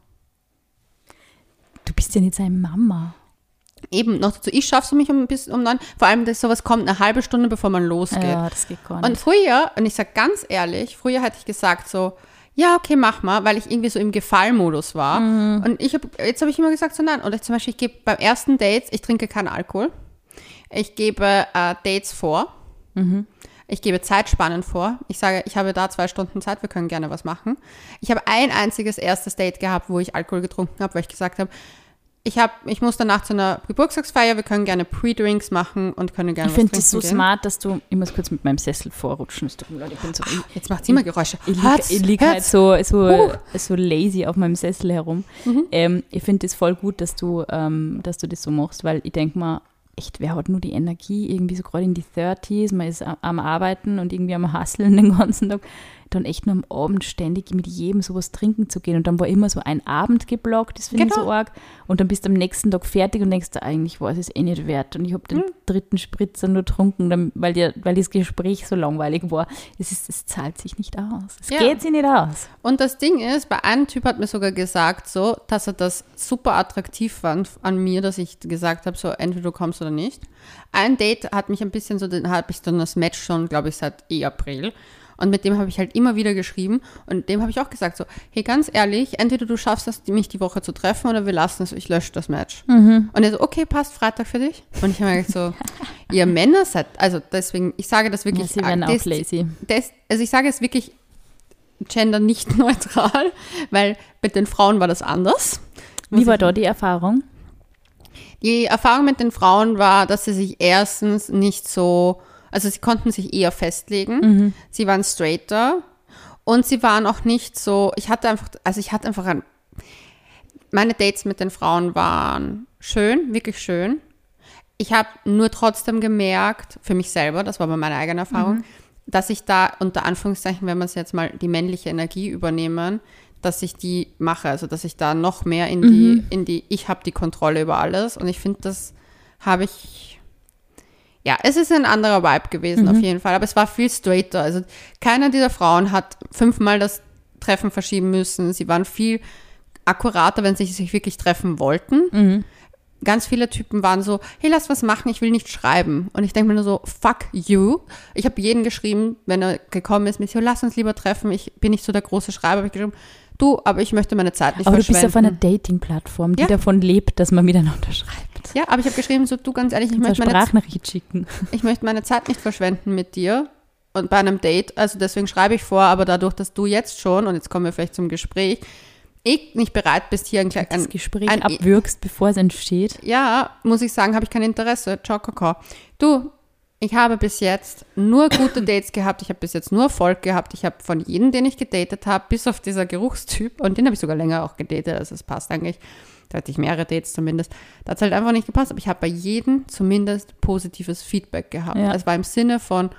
Du bist ja nicht seine Mama. Eben, noch dazu, ich schaffe es mich um, bis um 9, vor allem, dass sowas kommt eine halbe Stunde, bevor man losgeht. Ja, das geht gar nicht. Und früher, und ich sage ganz ehrlich, früher hätte ich gesagt so, ja, okay, mach mal, weil ich irgendwie so im Gefallmodus war. Mhm. Und ich hab, jetzt habe ich immer gesagt so, nein. Und ich zum Beispiel, ich gebe beim ersten Dates, ich trinke keinen Alkohol. Ich gebe äh, Dates vor. Mhm. Ich gebe Zeitspannen vor. Ich sage, ich habe da zwei Stunden Zeit, wir können gerne was machen. Ich habe ein einziges erstes Date gehabt, wo ich Alkohol getrunken habe, weil ich gesagt habe, ich, hab, ich muss danach zu einer Geburtstagsfeier, wir können gerne Pre-Drinks machen und können gerne ich finde es so gehen. smart, dass du, ich muss kurz mit meinem Sessel vorrutschen. Es tut mir leid, Ich, bin so, ich, Jetzt macht sie immer Geräusche. ich liege ich lieg halt so, so, Uh. so lazy auf meinem Sessel herum. Mhm. Ähm, ich finde es voll gut, dass du, ähm, dass du das so machst, weil ich denke mal, echt, wer hat nur die Energie, irgendwie so gerade in die 30s, man ist am, am Arbeiten und irgendwie am Hustlen den ganzen Tag, dann echt nur am Abend ständig mit jedem sowas trinken zu gehen. Und dann war immer so ein Abend geblockt, das finde ich Genau. so arg. Und dann bist du am nächsten Tag fertig und denkst, du, eigentlich war es es eh nicht wert. Und ich habe den Mhm. dritten Spritzer nur getrunken, weil, weil das Gespräch so langweilig war. Es, ist, es zahlt sich nicht aus. Es Ja. geht sich nicht aus. Und das Ding ist, bei einem Typ hat mir sogar gesagt, so, dass er das super attraktiv fand an mir, dass ich gesagt habe, so entweder du kommst oder nicht. Ein Date hat mich ein bisschen so, den habe ich dann das Match schon, glaube ich, seit eh April. Und mit dem habe ich halt immer wieder geschrieben und dem habe ich auch gesagt, so, hey, ganz ehrlich, entweder du schaffst es, mich die Woche zu treffen oder wir lassen es, ich lösche das Match. Und er so, okay, passt, Freitag für dich. Und ich habe mir gedacht so, [laughs] ihr Männer seid, also deswegen, ich sage das Ja, wirklich. sie werden auch das- lazy. das, also ich sage es wirklich gender nicht [laughs] neutral, weil mit den Frauen war das anders. Wie war da die Erfahrung? Die Erfahrung mit den Frauen war, dass sie sich erstens nicht so, also sie konnten sich eher festlegen. Sie waren straighter. Und sie waren auch nicht so, ich hatte einfach, also ich hatte einfach ein, meine Dates mit den Frauen waren schön, wirklich schön. Ich habe nur trotzdem gemerkt, für mich selber, das war aber meine eigene Erfahrung, dass ich da unter Anführungszeichen, wenn wir es jetzt mal die männliche Energie übernehmen, dass ich die mache, also dass ich da noch mehr in die, in die, ich habe die Kontrolle über alles. Und ich finde, das habe ich, ja, es ist ein anderer Vibe gewesen auf jeden Fall, aber es war viel straighter, also keiner dieser Frauen hat fünfmal das Treffen verschieben müssen, sie waren viel akkurater, wenn sie sich wirklich treffen wollten. Ganz viele Typen waren so, hey, lass was machen, ich will nicht schreiben. Und ich denke mir nur so, fuck you. Ich habe jeden geschrieben, wenn er gekommen ist, mit so, lass uns lieber treffen, ich bin nicht so der große Schreiber, habe ich geschrieben, du, aber ich möchte meine Zeit nicht Aber du bist verschwenden. auf einer Dating-Plattform, die Ja. davon lebt, dass man miteinander schreibt. ja, aber ich habe geschrieben, so, du, ganz ehrlich, ich möchte, meine, Sprachnachricht schicken. [laughs] ich möchte meine Zeit nicht verschwenden mit dir und bei einem Date. Also deswegen schreibe ich vor, aber dadurch, dass du jetzt schon, und jetzt kommen wir vielleicht zum Gespräch, eh nicht bereit bist, hier ein, klein- Das ein Gespräch ein- abwürgst, bevor es entsteht. ja, muss ich sagen, habe ich kein Interesse. Ciao, Kakao. Du, ich habe bis jetzt nur gute [clears throat] Dates gehabt. Ich habe bis jetzt nur Erfolg gehabt. Ich habe von jedem, den ich gedatet habe, bis auf dieser Geruchstyp, und den habe ich sogar länger auch gedatet, also es passt eigentlich. Da hatte ich mehrere Dates zumindest. Da hat es halt einfach nicht gepasst. Aber ich habe bei jedem zumindest positives Feedback gehabt. Ja. Es war im Sinne von,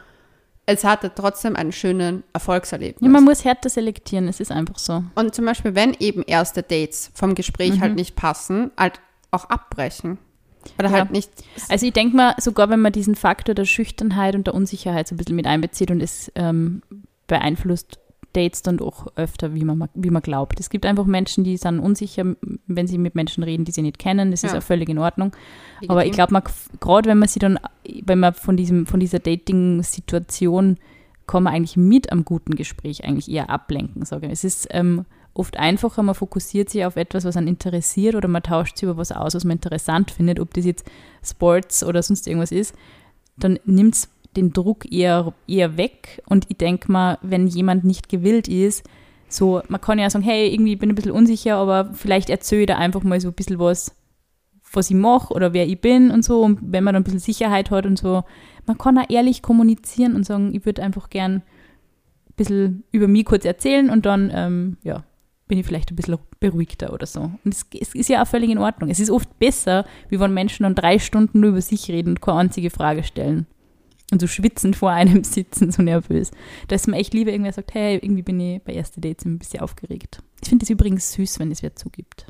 es hatte trotzdem einen schönen Erfolgserlebnis. Ja, man muss härter selektieren, es ist einfach so. Und zum Beispiel, wenn eben erste Dates vom Gespräch Mhm. halt nicht passen, halt auch abbrechen. Oder Ja. halt nicht. Also ich denke mal, sogar wenn man diesen Faktor der Schüchternheit und der Unsicherheit so ein bisschen mit einbezieht und es ähm, beeinflusst Dates dann doch öfter, wie man, wie man glaubt. Es gibt einfach Menschen, die sind unsicher, wenn sie mit Menschen reden, die sie nicht kennen. Das ist Ja. auch völlig in Ordnung. Aber ich legitim. glaube, gerade wenn man sie dann, wenn man von, diesem, von dieser Dating-Situation kann man eigentlich mit am guten Gespräch eigentlich eher ablenken, sage ich. Es ist ähm, oft einfacher, man fokussiert sich auf etwas, was einen interessiert oder man tauscht sich über was aus, was man interessant findet, ob das jetzt Sports oder sonst irgendwas ist, dann nimmt es den Druck eher, eher weg und ich denke mal, wenn jemand nicht gewillt ist, so, man kann ja sagen, hey, irgendwie bin ich ein bisschen unsicher, aber vielleicht erzähle ich da einfach mal so ein bisschen was, was ich mache oder wer ich bin und so. Und wenn man dann ein bisschen Sicherheit hat und so, man kann auch ehrlich kommunizieren und sagen, ich würde einfach gern ein bisschen über mich kurz erzählen und dann, ähm, ja, bin ich vielleicht ein bisschen beruhigter oder so. Und es, es ist ja auch völlig in Ordnung. Es ist oft besser, wie wenn Menschen dann drei Stunden nur über sich reden und keine einzige Frage stellen. Und so schwitzend vor einem [laughs] sitzen, so nervös. Da ist mir echt lieber, irgendwer sagt, hey, irgendwie bin ich bei ersten Dates ein bisschen aufgeregt. Ich finde es übrigens süß, wenn es wer zugibt.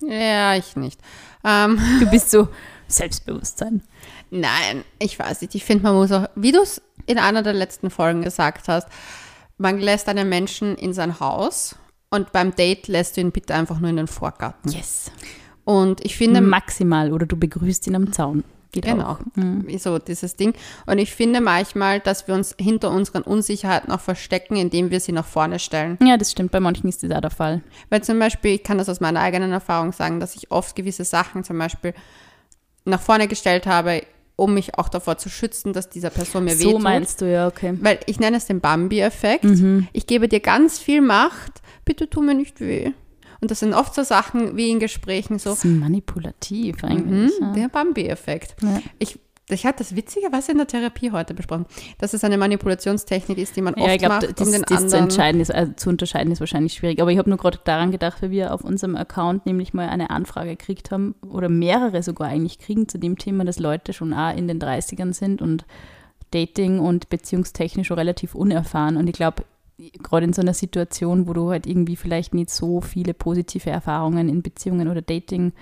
Ja, ich nicht. Ähm, [laughs] Du bist so, Selbstbewusstsein. Nein, ich weiß nicht. Ich finde, man muss auch, wie du es in einer der letzten Folgen gesagt hast, man lässt einen Menschen in sein Haus und beim Date lässt du ihn bitte einfach nur in den Vorgarten. Yes. Und ich finde, Maximal. Oder du begrüßt ihn am Zaun. Geht Genau, auch. Mhm. so dieses Ding. Und ich finde manchmal, dass wir uns hinter unseren Unsicherheiten auch verstecken, indem wir sie nach vorne stellen. Ja, das stimmt. Bei manchen ist das auch der Fall. Weil zum Beispiel, ich kann das aus meiner eigenen Erfahrung sagen, dass ich oft gewisse Sachen zum Beispiel nach vorne gestellt habe, um mich auch davor zu schützen, dass dieser Person mir So wehtut. meinst du, ja, okay. Weil ich nenne es den Bambi-Effekt. Mhm. Ich gebe dir ganz viel Macht, bitte tu mir nicht weh. Und das sind oft so Sachen wie in Gesprächen so, Das ist manipulativ mhm, eigentlich. ja. der Bambi-Effekt. Ja. Ich, ich hatte das witzigerweise in der Therapie heute besprochen, dass es eine Manipulationstechnik ist, die man oft Ja, ich glaube, macht, das, um den das zu, anderen... entscheiden ist, also zu unterscheiden ist wahrscheinlich schwierig. Aber ich habe nur gerade daran gedacht, weil wir auf unserem Account nämlich mal eine Anfrage gekriegt haben, oder mehrere sogar eigentlich kriegen zu dem Thema, dass Leute schon auch in den 30ern sind und Dating und beziehungstechnisch schon relativ unerfahren. Und ich glaube, gerade in so einer Situation, wo du halt irgendwie vielleicht nicht so viele positive Erfahrungen in Beziehungen oder Dating,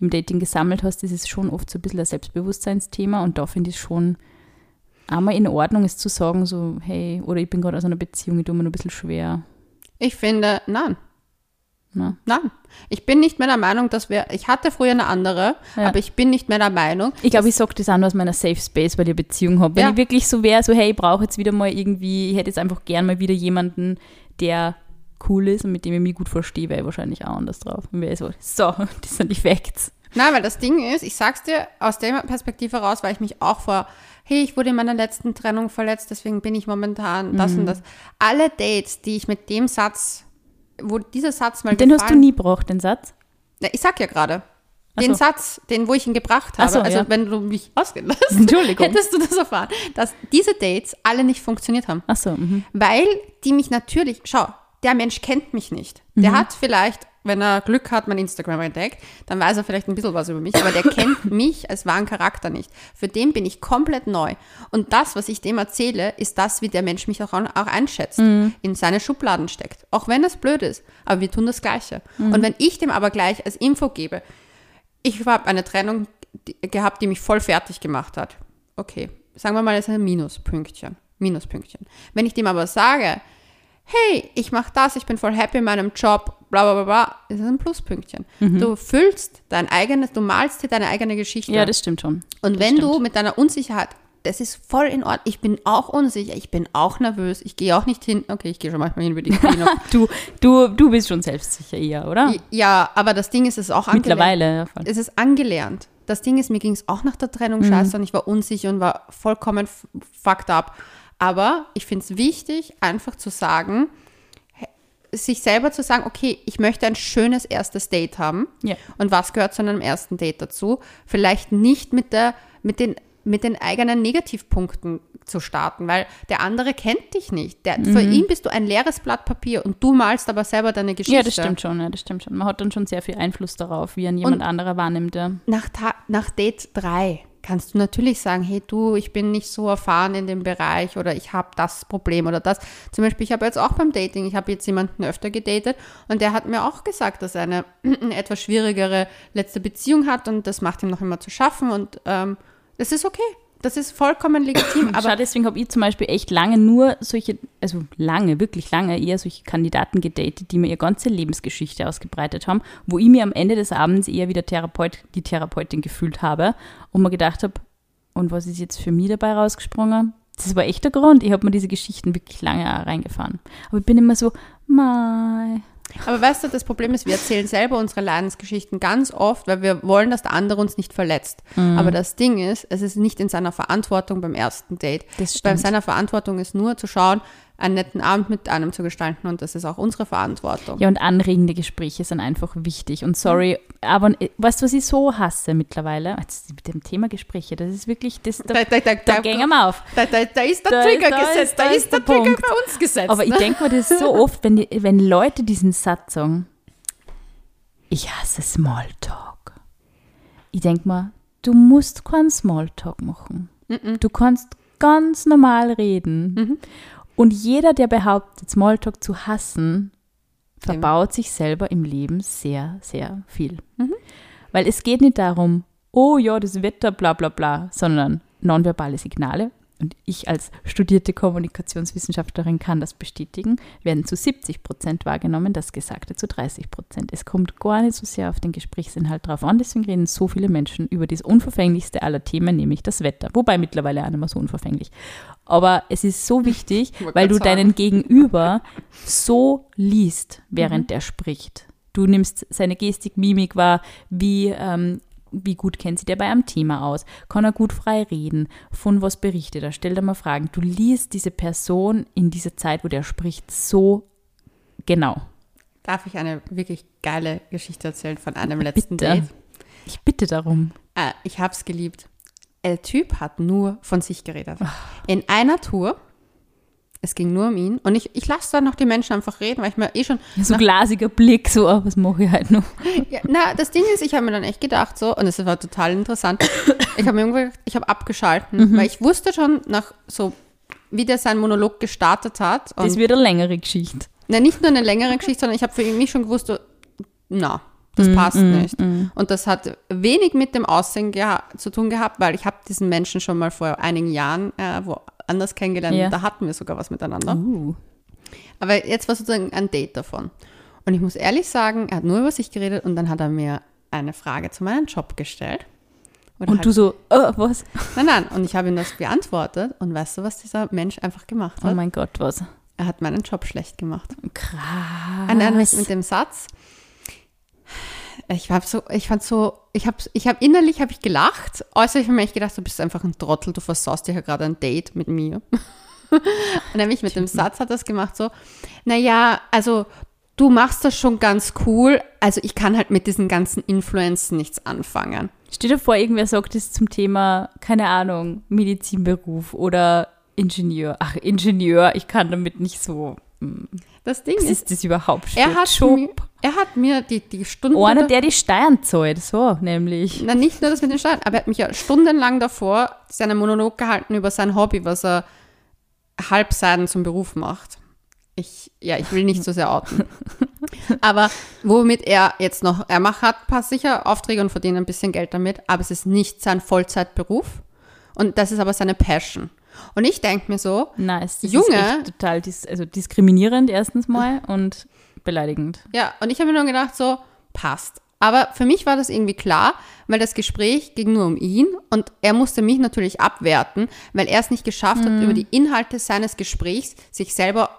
im Dating gesammelt hast, ist es schon oft so ein bisschen ein Selbstbewusstseinsthema. Und da finde ich schon einmal in Ordnung ist zu sagen, so, hey, oder ich bin gerade aus einer Beziehung, ich tue mir noch ein bisschen schwer. Ich finde, nein, Ne? nein. Ich bin nicht mehr der Meinung, dass wir... Ich hatte früher eine andere, Ja. aber ich bin nicht mehr der Meinung... Ich glaube, ich sage das auch nur aus meiner Safe Space, weil ich eine Beziehung habe. Wenn Ja. ich wirklich so wäre, so, hey, ich brauche jetzt wieder mal irgendwie, ich hätte jetzt einfach gern mal wieder jemanden, der cool ist und mit dem ich mich gut verstehe, wäre ich wahrscheinlich auch anders drauf. Und wäre so, so, [laughs] das sind die Facts. Nein, weil das Ding ist, ich sag's dir aus der Perspektive heraus, weil ich mich auch vor, hey, ich wurde in meiner letzten Trennung verletzt, deswegen bin ich momentan das Mhm. und das. Alle Dates, die ich mit dem Satz, wo dieser Satz mal Den hast du gefallen- nie gebraucht, den Satz? Na, ich sag ja gerade. Den so. Satz, den, wo ich ihn gebracht Ach habe, so, also ja. wenn du mich ausgehen lässt, [laughs] Entschuldigung. hättest du das erfahren, dass diese Dates alle nicht funktioniert haben. Ach so, mhm. Weil die mich natürlich, schau, der Mensch kennt mich nicht. Mhm. Der hat vielleicht, wenn er Glück hat, mein Instagram entdeckt, dann weiß er vielleicht ein bisschen was über mich, aber der kennt [laughs] mich als wahren Charakter nicht. Für den bin ich komplett neu. Und das, was ich dem erzähle, ist das, wie der Mensch mich auch, auch einschätzt, Mhm. in seine Schubladen steckt. Auch wenn das blöd ist, aber wir tun das Gleiche. Mhm. Und wenn ich dem aber gleich als Info gebe, ich habe eine Trennung gehabt, die mich voll fertig gemacht hat. Okay, sagen wir mal, das ist ein Minuspünktchen. Minuspünktchen. Wenn ich dem aber sage, hey, ich mache das, ich bin voll happy in meinem Job, bla bla bla bla, ist es ein Pluspünktchen. Du füllst dein eigenes, du malst dir deine eigene Geschichte. Ja, das stimmt schon. Und das wenn du stimmt. mit deiner Unsicherheit, das ist voll in Ordnung, ich bin auch unsicher, ich bin auch nervös, ich gehe auch nicht hin, okay, ich gehe schon manchmal hin über die Knie noch. [laughs] Du, du, du bist schon selbstsicher eher, oder? Ja, aber das Ding ist, es ist auch angelernt. Mittlerweile. Ja, voll. Es ist angelernt. Das Ding ist, mir ging es auch nach der Trennung scheiße und ich war unsicher und war vollkommen fucked up. Aber ich finde es wichtig, einfach zu sagen, sich selber zu sagen, okay, ich möchte ein schönes erstes Date haben. Ja. Und was gehört zu einem ersten Date dazu? Vielleicht nicht mit, der, mit, den, mit den eigenen Negativpunkten zu starten, weil der andere kennt dich nicht. Der, Für ihn bist du ein leeres Blatt Papier und du malst aber selber deine Geschichte. ja, das stimmt schon, ja, das stimmt schon. Man hat dann schon sehr viel Einfluss darauf, wie ein jemand anderer wahrnimmt. Ja. nach, Ta nach Date 3 kannst du natürlich sagen, hey du, ich bin nicht so erfahren in dem Bereich oder ich habe das Problem oder das. Zum Beispiel, ich habe jetzt auch beim Dating, ich habe jetzt jemanden öfter gedatet und der hat mir auch gesagt, dass er eine, [clears throat] eine etwas schwierigere letzte Beziehung hat und das macht ihm noch immer zu schaffen und ähm, das ist okay. Das ist vollkommen legitim, [coughs] aber deswegen habe ich zum Beispiel echt lange nur solche, also lange, wirklich lange, eher solche Kandidaten gedatet, die mir ihre ganze Lebensgeschichte ausgebreitet haben, wo ich mir am Ende des Abends eher wie der Therapeut, die Therapeutin gefühlt habe und mir gedacht habe, und was ist jetzt für mich dabei rausgesprungen? Das war echt der Grund. Ich habe mir diese Geschichten wirklich lange reingefahren. Aber ich bin immer so, mei. Aber weißt du, das Problem ist, wir erzählen selber unsere Leidensgeschichten ganz oft, weil wir wollen, dass der andere uns nicht verletzt. Mhm. Aber das Ding ist, es ist nicht in seiner Verantwortung beim ersten Date. Das Bei stimmt. seiner Verantwortung ist nur zu schauen, einen netten Abend mit einem zu gestalten und das ist auch unsere Verantwortung. Ja, und anregende Gespräche sind einfach wichtig. Und sorry, aber äh, weißt du, was ich so hasse mittlerweile? Jetzt mit dem Thema Gespräche, das ist wirklich, das, da, Da, da, da, da da, gehen wir auf. da, da, da ist der Da ist- Trigger ist- gesetzt, da, da ist, ist der Trigger Punkt. bei uns gesetzt. Aber ich denke mir das so oft, wenn, die, wenn Leute diesen Satz sagen, ich hasse Smalltalk. Ich denke mir, du musst keinen Smalltalk machen. Du kannst ganz normal reden. Mhm. Und jeder, der behauptet, Smalltalk zu hassen, verbaut sich selber im Leben sehr, sehr viel. Mhm. Weil es geht nicht darum, oh ja, das Wetter, bla bla bla, sondern nonverbale Signale. Und ich als studierte Kommunikationswissenschaftlerin kann das bestätigen, werden zu 70 Prozent wahrgenommen, das Gesagte zu 30 Prozent. Es kommt gar nicht so sehr auf den Gesprächsinhalt drauf an, deswegen reden so viele Menschen über das unverfänglichste aller Themen, nämlich das Wetter. Wobei mittlerweile auch nicht mehr so unverfänglich. Aber es ist so wichtig, [laughs] weil du deinen Gegenüber so liest, während mhm. der spricht. Du nimmst seine Gestik, Mimik wahr, wie ähm, wie gut kennt sich der bei einem Thema aus? Kann er gut frei reden? Von was berichtet er? Stell dir mal Fragen. Du liest diese Person in dieser Zeit, wo der spricht, so genau. Darf ich eine wirklich geile Geschichte erzählen von einem letzten bitte. Date? Ich bitte darum. Ah, ich hab's geliebt. Der Typ hat nur von sich geredet. In einer Tour es ging nur um ihn. Und ich, ich lasse dann noch die Menschen einfach reden, weil ich mir eh schon. So glasiger Blick, so, oh, was mache ich halt noch? Ja, na, das Ding ist, ich habe mir dann echt gedacht, so, und es war total interessant. Ich habe mir irgendwie, ich habe abgeschalten, mhm. weil ich wusste schon nach so, wie der seinen Monolog gestartet hat. das wird eine längere Geschichte. Na, nicht nur eine längere Geschichte, sondern ich habe für mich schon gewusst, so, na, das mm, passt mm, nicht. Mm. Und das hat wenig mit dem Aussehen zu tun gehabt, weil ich habe diesen Menschen schon mal vor einigen Jahren äh, wo anders kennengelernt. Ja. Da hatten wir sogar was miteinander. Uh. Aber jetzt war sozusagen ein Date davon. Und ich muss ehrlich sagen, er hat nur über sich geredet und dann hat er mir eine Frage zu meinem Job gestellt. Oder und halt, du so, oh, was? Nein, nein. Und ich habe ihm das beantwortet. Und weißt du, was dieser Mensch einfach gemacht hat? Oh mein Gott, was? Er hat meinen Job schlecht gemacht. Krass. Und dann mit dem Satz, ich habe so, ich fand so, ich habe, ich habe innerlich habe ich gelacht. Äußerlich habe ich gedacht, du bist einfach ein Trottel, du versaust dir ja gerade ein Date mit mir. Und [laughs] nämlich mit dem Satz hat das gemacht so, naja, also du machst das schon ganz cool, also ich kann halt mit diesen ganzen Influenzen nichts anfangen. Stell dir vor, irgendwer sagt es zum Thema, keine Ahnung, Medizinberuf oder Ingenieur. Ach, Ingenieur, ich kann damit nicht so. Hm. Das Ding Was ist, ist das überhaupt? Er hat, mir, er hat mir die, die Stunden. Einer, der die Steuern zahlt, so nämlich. Na, nicht nur das mit den Steuern, aber er hat mich ja stundenlang davor seinen Monolog gehalten über sein Hobby, was er Halbseiden zum Beruf macht. Ich, ja, ich will nicht so sehr outen. [laughs] aber womit er jetzt noch, er macht, hat paar sicher Aufträge und verdient ein bisschen Geld damit, aber es ist nicht sein Vollzeitberuf. Und das ist aber seine Passion. Und ich denke mir so, nice, das Junge, ist total dis also diskriminierend erstens mal und beleidigend. Ja, und ich habe mir nur gedacht, so, passt. Aber für mich war das irgendwie klar, weil das Gespräch ging nur um ihn und er musste mich natürlich abwerten, weil er es nicht geschafft mhm. hat, über die Inhalte seines Gesprächs sich selber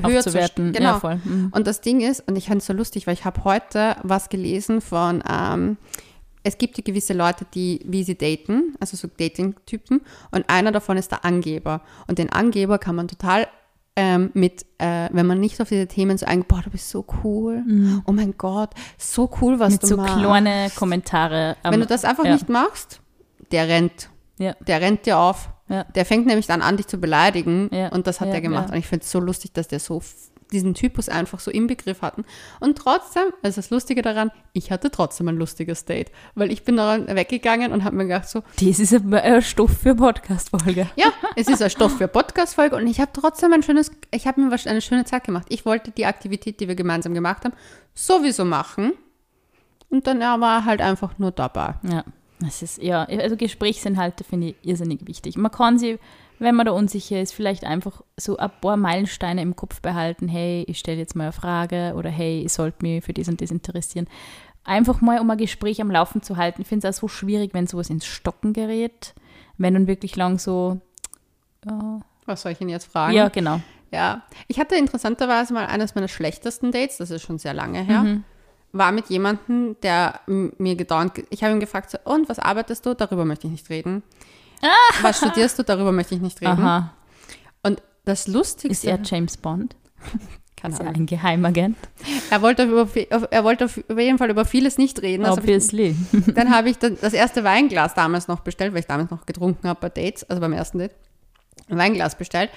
höher zu werten. Genau. Ja, voll. Mhm. Und das Ding ist, und ich fand es so lustig, weil ich habe heute was gelesen von ähm, es gibt ja gewisse Leute, die, wie sie daten, also so Dating-Typen, und einer davon ist der Angeber. Und den Angeber kann man total ähm, mit, äh, wenn man nicht auf diese Themen so eingeht, boah, du bist so cool, mhm. oh mein Gott, so cool, was mit du so machst. So kleine Kommentare. Um, wenn du das einfach ja. nicht machst, der rennt. Ja. Der rennt dir auf. Ja. Der fängt nämlich dann an, dich zu beleidigen. Und das hat er gemacht. Und ich finde es so lustig, dass der so diesen Typus einfach so im Begriff hatten. Und trotzdem, also das Lustige daran, ich hatte trotzdem ein lustiges Date, weil ich bin daran weggegangen und habe mir gedacht so, das ist ein Stoff für Podcast-Folge. Ja, es ist ein Stoff für Podcast-Folge und ich habe trotzdem ein schönes, ich habe mir eine schöne Zeit gemacht. Ich wollte die Aktivität, die wir gemeinsam gemacht haben, sowieso machen und dann er war halt einfach nur dabei. Ja. Das ist, ja, also Gesprächsinhalte finde ich irrsinnig wichtig. Man kann sie wenn man da unsicher ist, vielleicht einfach so ein paar Meilensteine im Kopf behalten. Hey, ich stelle jetzt mal eine Frage oder hey, ich sollte mich für das und das interessieren. Einfach mal, um ein Gespräch am Laufen zu halten. Ich finde es auch so schwierig, wenn sowas ins Stocken gerät. Wenn dann wirklich lang so. Ja. Was soll ich Ihnen jetzt fragen? Ja, genau. Ja, ich hatte interessanterweise mal eines meiner schlechtesten Dates, das ist schon sehr lange her. Mhm war mit jemandem, der mir gedauert, ich habe ihn gefragt, so, und was arbeitest du? Darüber möchte ich nicht reden. [laughs] Was studierst du? Darüber möchte ich nicht reden. Aha. Und das Lustigste. Ist er James Bond? [laughs] Keine Ist er ein Geheimagent? Er wollte, über, er wollte auf jeden Fall über vieles nicht reden. Also Obviously. Ich, [laughs] dann habe ich dann das erste Weinglas damals noch bestellt, weil ich damals noch getrunken habe bei Dates, also beim ersten Date. Ein Weinglas bestellt.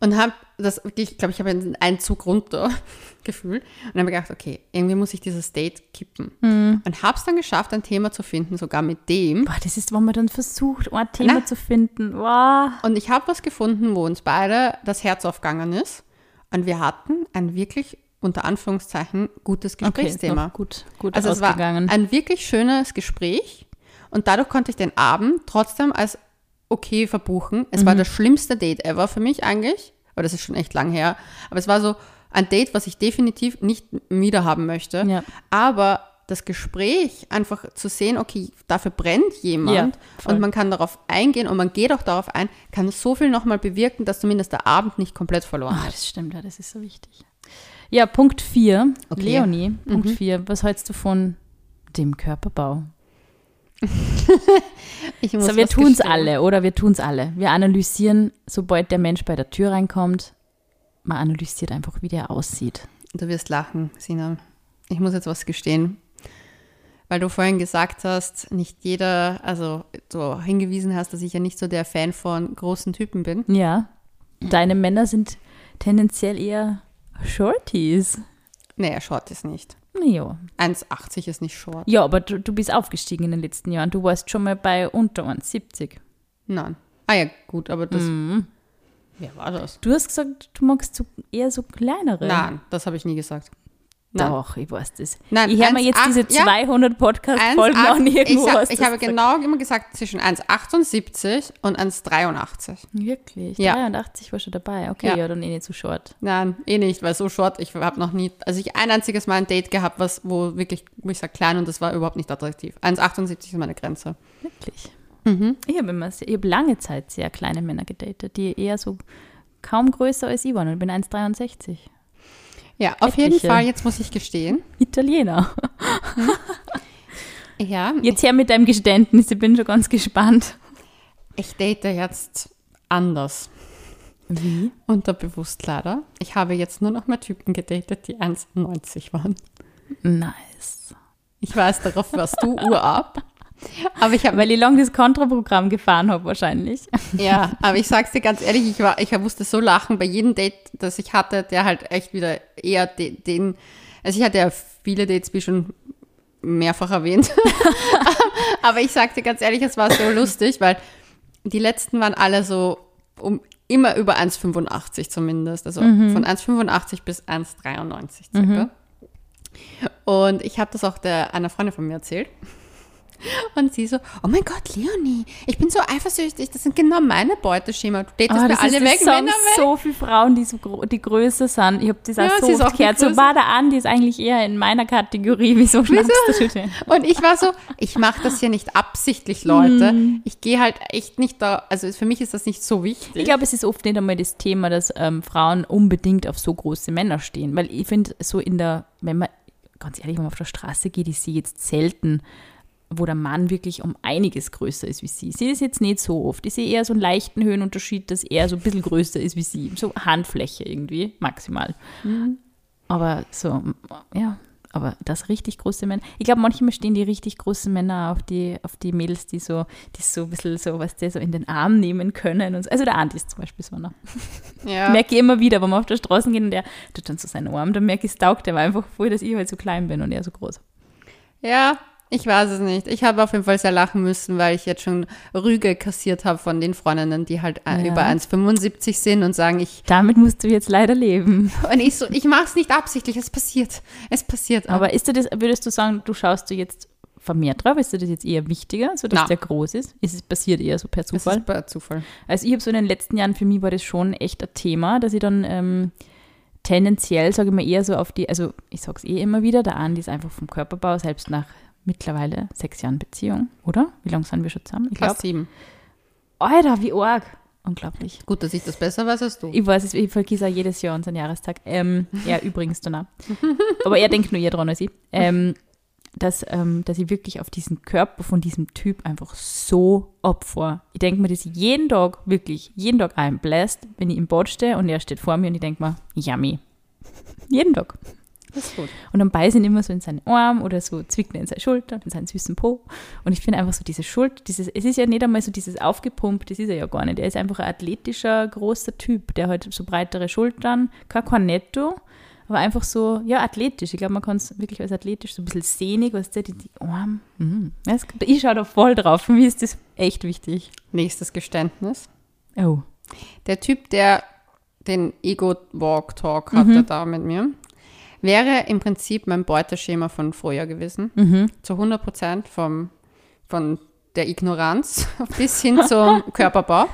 Und habe das wirklich, ich glaube, ich habe einen Zug runter [laughs] gefühlt und habe gedacht, okay, irgendwie muss ich dieses Date kippen. Mhm. Und habe es dann geschafft, ein Thema zu finden, sogar mit dem. Boah, das ist, wo man dann versucht, ein Thema Na? zu finden. Wow. Und ich habe was gefunden, wo uns beide das Herz aufgegangen ist. Und wir hatten ein wirklich unter Anführungszeichen gutes Gesprächsthema. Okay, gut, gut also es war ein wirklich schönes Gespräch Und dadurch konnte ich den Abend trotzdem als okay verbuchen. Es war das schlimmste Date ever für mich eigentlich. Aber das ist schon echt lang her. Aber es war so ein Date, was ich definitiv nicht wieder haben möchte. Ja. Aber das Gespräch einfach zu sehen, okay, dafür brennt jemand Ja, und man kann darauf eingehen und man geht auch darauf ein, kann so viel nochmal bewirken, dass zumindest der Abend nicht komplett verloren Ah, hat. das stimmt, ja, das ist so wichtig. Ja, Punkt 4. Okay. Leonie, Punkt 4. Was hältst du von dem Körperbau? [laughs] So, wir tun es alle, oder? Wir tun es alle. Wir analysieren, sobald der Mensch bei der Tür reinkommt, man analysiert einfach, wie der aussieht. Du wirst lachen, Sina. Ich muss jetzt was gestehen. Weil du vorhin gesagt hast, nicht jeder, also so hingewiesen hast, dass ich ja nicht so der Fan von großen Typen bin. Ja. Deine Männer sind tendenziell eher Shorties. Nee, Short ist nicht. Ja. 1,80 ist nicht Short. Ja, aber du, du bist aufgestiegen in den letzten Jahren. Du warst schon mal bei unter 1,70. Nein. Ah ja, gut, aber das. Mhm. Wer war das? Du hast gesagt, du magst so eher so kleinere. Nein, das habe ich nie gesagt. Nein. Doch, ich weiß das. Nein, ich höre mir jetzt 1,8 diese ja. 200 Podcast-Folgen an 1,8 irgendwo ich, hast ich habe genau immer gesagt zwischen 1,78 und 1,83. Wirklich? Ja. 83 war schon dabei. Okay, Ja. ja, dann eh nicht so short. Nein, eh nicht, weil so short, ich habe noch nie, also ich ein einziges Mal ein Date gehabt, was, wo wirklich, wo ich sage klein und das war überhaupt nicht attraktiv. 1,78 ist meine Grenze. Wirklich. Mhm. Ich habe immer sehr, ich habe lange Zeit sehr kleine Männer gedatet, die eher so kaum größer als ich waren. Und ich bin 1,63. Ja, auf jeden Etliche. Fall, jetzt muss ich gestehen. Italiener. Ja, Jetzt her mit deinem Geständnis, ich bin schon ganz gespannt. ich date jetzt anders. Wie? Unterbewusst leider. Ich habe jetzt nur noch mal Typen gedatet, die 1,90 waren. Nice. Ich weiß, darauf warst du urab. Aber ich habe Weil ich lange das Kontraprogramm gefahren habe wahrscheinlich. Ja, [laughs] aber ich sag's dir ganz ehrlich, ich, war, ich musste so lachen bei jedem Date, das ich hatte, der halt echt wieder eher de, den, also ich hatte ja viele Dates, wie schon mehrfach erwähnt, [laughs] [laughs] aber ich sag dir ganz ehrlich, es war so lustig, weil die letzten waren alle so um immer über 1,85 zumindest, also von 1,85 bis 1,93 circa. Und ich habe das auch der, einer Freundin von mir erzählt. Und sie so, oh mein Gott, Leonie, ich bin so eifersüchtig, das sind genau meine Beuteschema. Du datest Ah, mir alle ist, weg, Männer weg. so viele Frauen, die, so die größer sind. Ich habe das auch Ja, so oft auch gehört. So, Größe. war der an, die ist eigentlich eher in meiner Kategorie. [laughs] Wieso schnappst du den? Und ich war so, ich mache das hier nicht absichtlich, Leute. Mhm. Ich gehe halt echt nicht da, also für mich ist das nicht so wichtig. Ich glaube, es ist oft nicht einmal das Thema, dass ähm, Frauen unbedingt auf so große Männer stehen. Weil ich finde, so in der, wenn man, ganz ehrlich, wenn man auf der Straße geht, ich sehe jetzt selten, wo der Mann wirklich um einiges größer ist wie sie. Ich sehe das jetzt nicht so oft. Ich sehe eher so einen leichten Höhenunterschied, dass er so ein bisschen größer ist wie sie. So Handfläche irgendwie, maximal. Aber so, ja, aber das richtig große Männer. Ich glaube, manchmal stehen die richtig großen Männer auf die, auf die Mädels, die so, die so ein bisschen so, was die so in den Arm nehmen können. Und so. Also der Andi ist zum Beispiel so einer. ja. Merke ich immer wieder, wenn wir auf der Straße gehen und der tut dann so seinen Arm, dann merke ich, es taugt der war einfach voll, dass ich halt so klein bin und er so groß. ja, ich weiß es nicht. Ich habe auf jeden Fall sehr lachen müssen, weil ich jetzt schon Rüge kassiert habe von den Freundinnen, die halt äh, Ja. über 1,75 sind und sagen, ich, Damit musst du jetzt leider leben. und ich so, ich mache es nicht absichtlich, es passiert. Es passiert. Aber ist dir das, würdest du sagen, du schaust du jetzt vermehrt drauf? Ist dir das jetzt eher wichtiger, so dass Na. der groß ist? Ist es passiert eher so per es Zufall? ist bei Zufall. Also ich habe so in den letzten Jahren, für mich war das schon echt ein Thema, dass ich dann ähm, tendenziell, sage ich mal, eher so auf die, also ich sage es eh immer wieder, der Andi ist einfach vom Körperbau, selbst nach mittlerweile sechs Jahren Beziehung, oder? Wie lange sind wir schon zusammen? Ich glaube, sieben. Alter, wie arg. Unglaublich. Gut, dass ich das besser weiß als du. Ich weiß es, ich vergesse auch jedes Jahr unseren Jahrestag. Ähm, er [laughs] übrigens dann auch. Aber er denkt nur eher dran als ich. Ähm, dass, ähm, dass ich wirklich auf diesen Körper von diesem Typ einfach so opfer. Ich denke mir das jeden Tag, wirklich, jeden Tag einbläst, wenn ich im Bad stehe und er steht vor mir und ich denke mir, yummy. jeden Tag. Das ist gut. Und dann beißt ihn immer so in seinen Arm oder so zwickt er in seine Schulter, in seinen süßen Po. Und ich finde einfach so diese Schulter, dieses, es ist ja nicht einmal so dieses aufgepumpt, das ist er ja gar nicht. Er ist einfach ein athletischer, großer Typ, der halt so breitere Schultern, kein Cornetto, aber einfach so, ja, athletisch. Ich glaube, man kann es wirklich als athletisch, so ein bisschen sehnig, was der, die, die Arme. Mhm. Ich schaue da voll drauf. Für mich ist das echt wichtig. Nächstes Geständnis. Oh. Der Typ, der den Ego-Walk-Talk hatte da mit mir, wäre im Prinzip mein Beuteschema von früher gewesen. Zu 100 Prozent vom, von der Ignoranz [laughs] bis hin zum [laughs] Körperbau.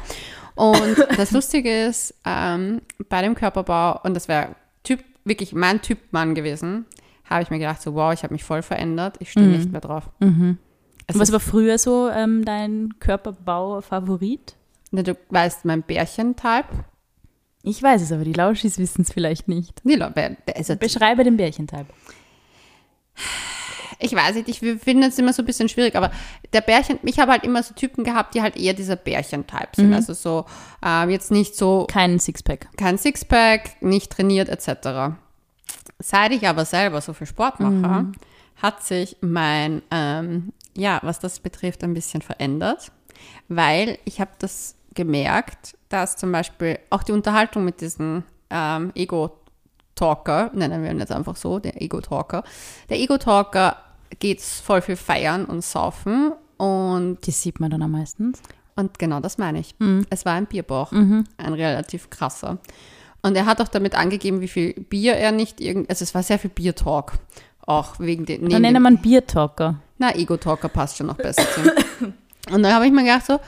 Und das Lustige ist, ähm, bei dem Körperbau, und das wäre Typ, wirklich mein Typ Mann gewesen, habe ich mir gedacht, so wow, ich habe mich voll verändert, ich stehe Mhm. nicht mehr drauf. Mhm. Es Was war früher so ähm, dein Körperbau-Favorit? Du weißt, mein Bärchen-Type, Ich weiß es, aber die Lauschis wissen es vielleicht nicht. die also Beschreibe den Bärchentyp. ich weiß nicht, ich finde es immer so ein bisschen schwierig, aber der Bärchen, ich habe halt immer so Typen gehabt, die halt eher dieser Bärchen-Type sind. Mhm. Also so, ähm, jetzt nicht so, Kein Sixpack. kein Sixpack, nicht trainiert etc. Seit ich aber selber so viel Sport mache, Mhm. hat sich mein, ähm, ja, was das betrifft, ein bisschen verändert, weil ich habe das gemerkt, dass zum Beispiel auch die Unterhaltung mit diesen ähm, Ego-Talker, nennen wir ihn jetzt einfach so, der Ego-Talker, der Ego-Talker geht voll viel feiern und saufen und, Die sieht man dann am meisten. und genau das meine ich. Mhm. Es war ein Bierbauch, Mhm. ein relativ krasser. Und er hat auch damit angegeben, wie viel Bier er nicht irgend, also es war sehr viel Bier-Talk. Auch wegen den, Dann dem, man Biertalker. na, Ego-Talker passt schon noch besser zu. [coughs] Und dann habe ich mir gedacht so,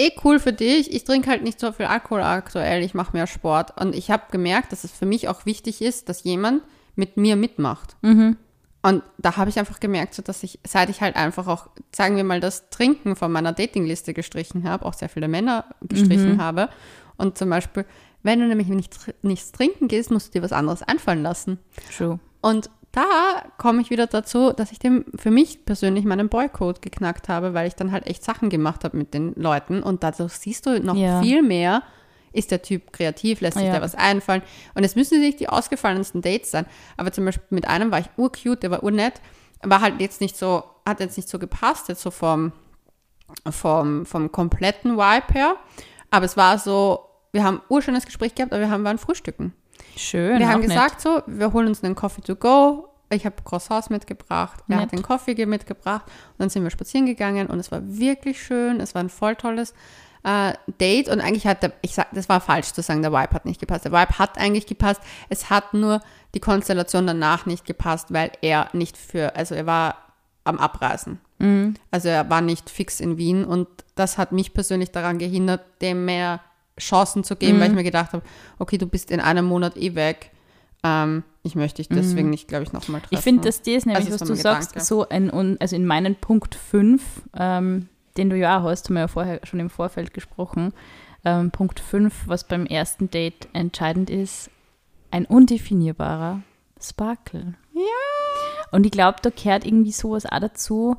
eh cool für dich, ich trinke halt nicht so viel Alkohol aktuell, ich mache mehr Sport. Und ich habe gemerkt, dass es für mich auch wichtig ist, dass jemand mit mir mitmacht. Mhm. Und da habe ich einfach gemerkt, so dass ich, seit ich halt einfach auch, sagen wir mal, das Trinken von meiner Datingliste gestrichen habe, auch sehr viele Männer gestrichen habe. Und zum Beispiel, wenn du nämlich nicht, nichts trinken gehst, musst du dir was anderes einfallen lassen. True. Und da komme ich wieder dazu, dass ich dem für mich persönlich meinen Boycott geknackt habe, weil ich dann halt echt Sachen gemacht habe mit den Leuten. Und dadurch siehst du noch Ja. viel mehr, ist der Typ kreativ, lässt sich Ja. da was einfallen. Und es müssen nicht die ausgefallensten Dates sein. Aber zum Beispiel mit einem war ich urcute, der war urnett, war halt jetzt nicht so, hat jetzt nicht so gepasst, jetzt so vom, vom, vom kompletten Vibe her. Aber es war so, wir haben urschönes Gespräch gehabt, aber wir haben, waren frühstücken. Schön. Wir haben nett. gesagt so, wir holen uns einen Coffee to go. Ich habe Croissants mitgebracht, er hat Nett. den Coffee mitgebracht und dann sind wir spazieren gegangen und es war wirklich schön. Es war ein voll tolles äh, Date und eigentlich hat der, ich sag, das war falsch zu sagen, der Vibe hat nicht gepasst. Der Vibe hat eigentlich gepasst. Es hat nur die Konstellation danach nicht gepasst, weil er nicht für, also er war am Abreisen. Mhm. Also er war nicht fix in Wien und das hat mich persönlich daran gehindert, dem mehr Chancen zu geben, weil ich mir gedacht habe, okay, du bist in einem Monat eh weg. Ähm, ich möchte dich deswegen nicht, glaube ich, nochmal treffen. Ich finde, dass das nämlich, Also was du mein sagst, Gedanke. so ein, also in meinen Punkt 5, ähm, den du ja auch hast, haben wir ja vorher schon im Vorfeld gesprochen, ähm, Punkt 5, was beim ersten Date entscheidend ist, ein undefinierbarer Sparkle. Ja. Und ich glaube, da gehört irgendwie sowas auch dazu,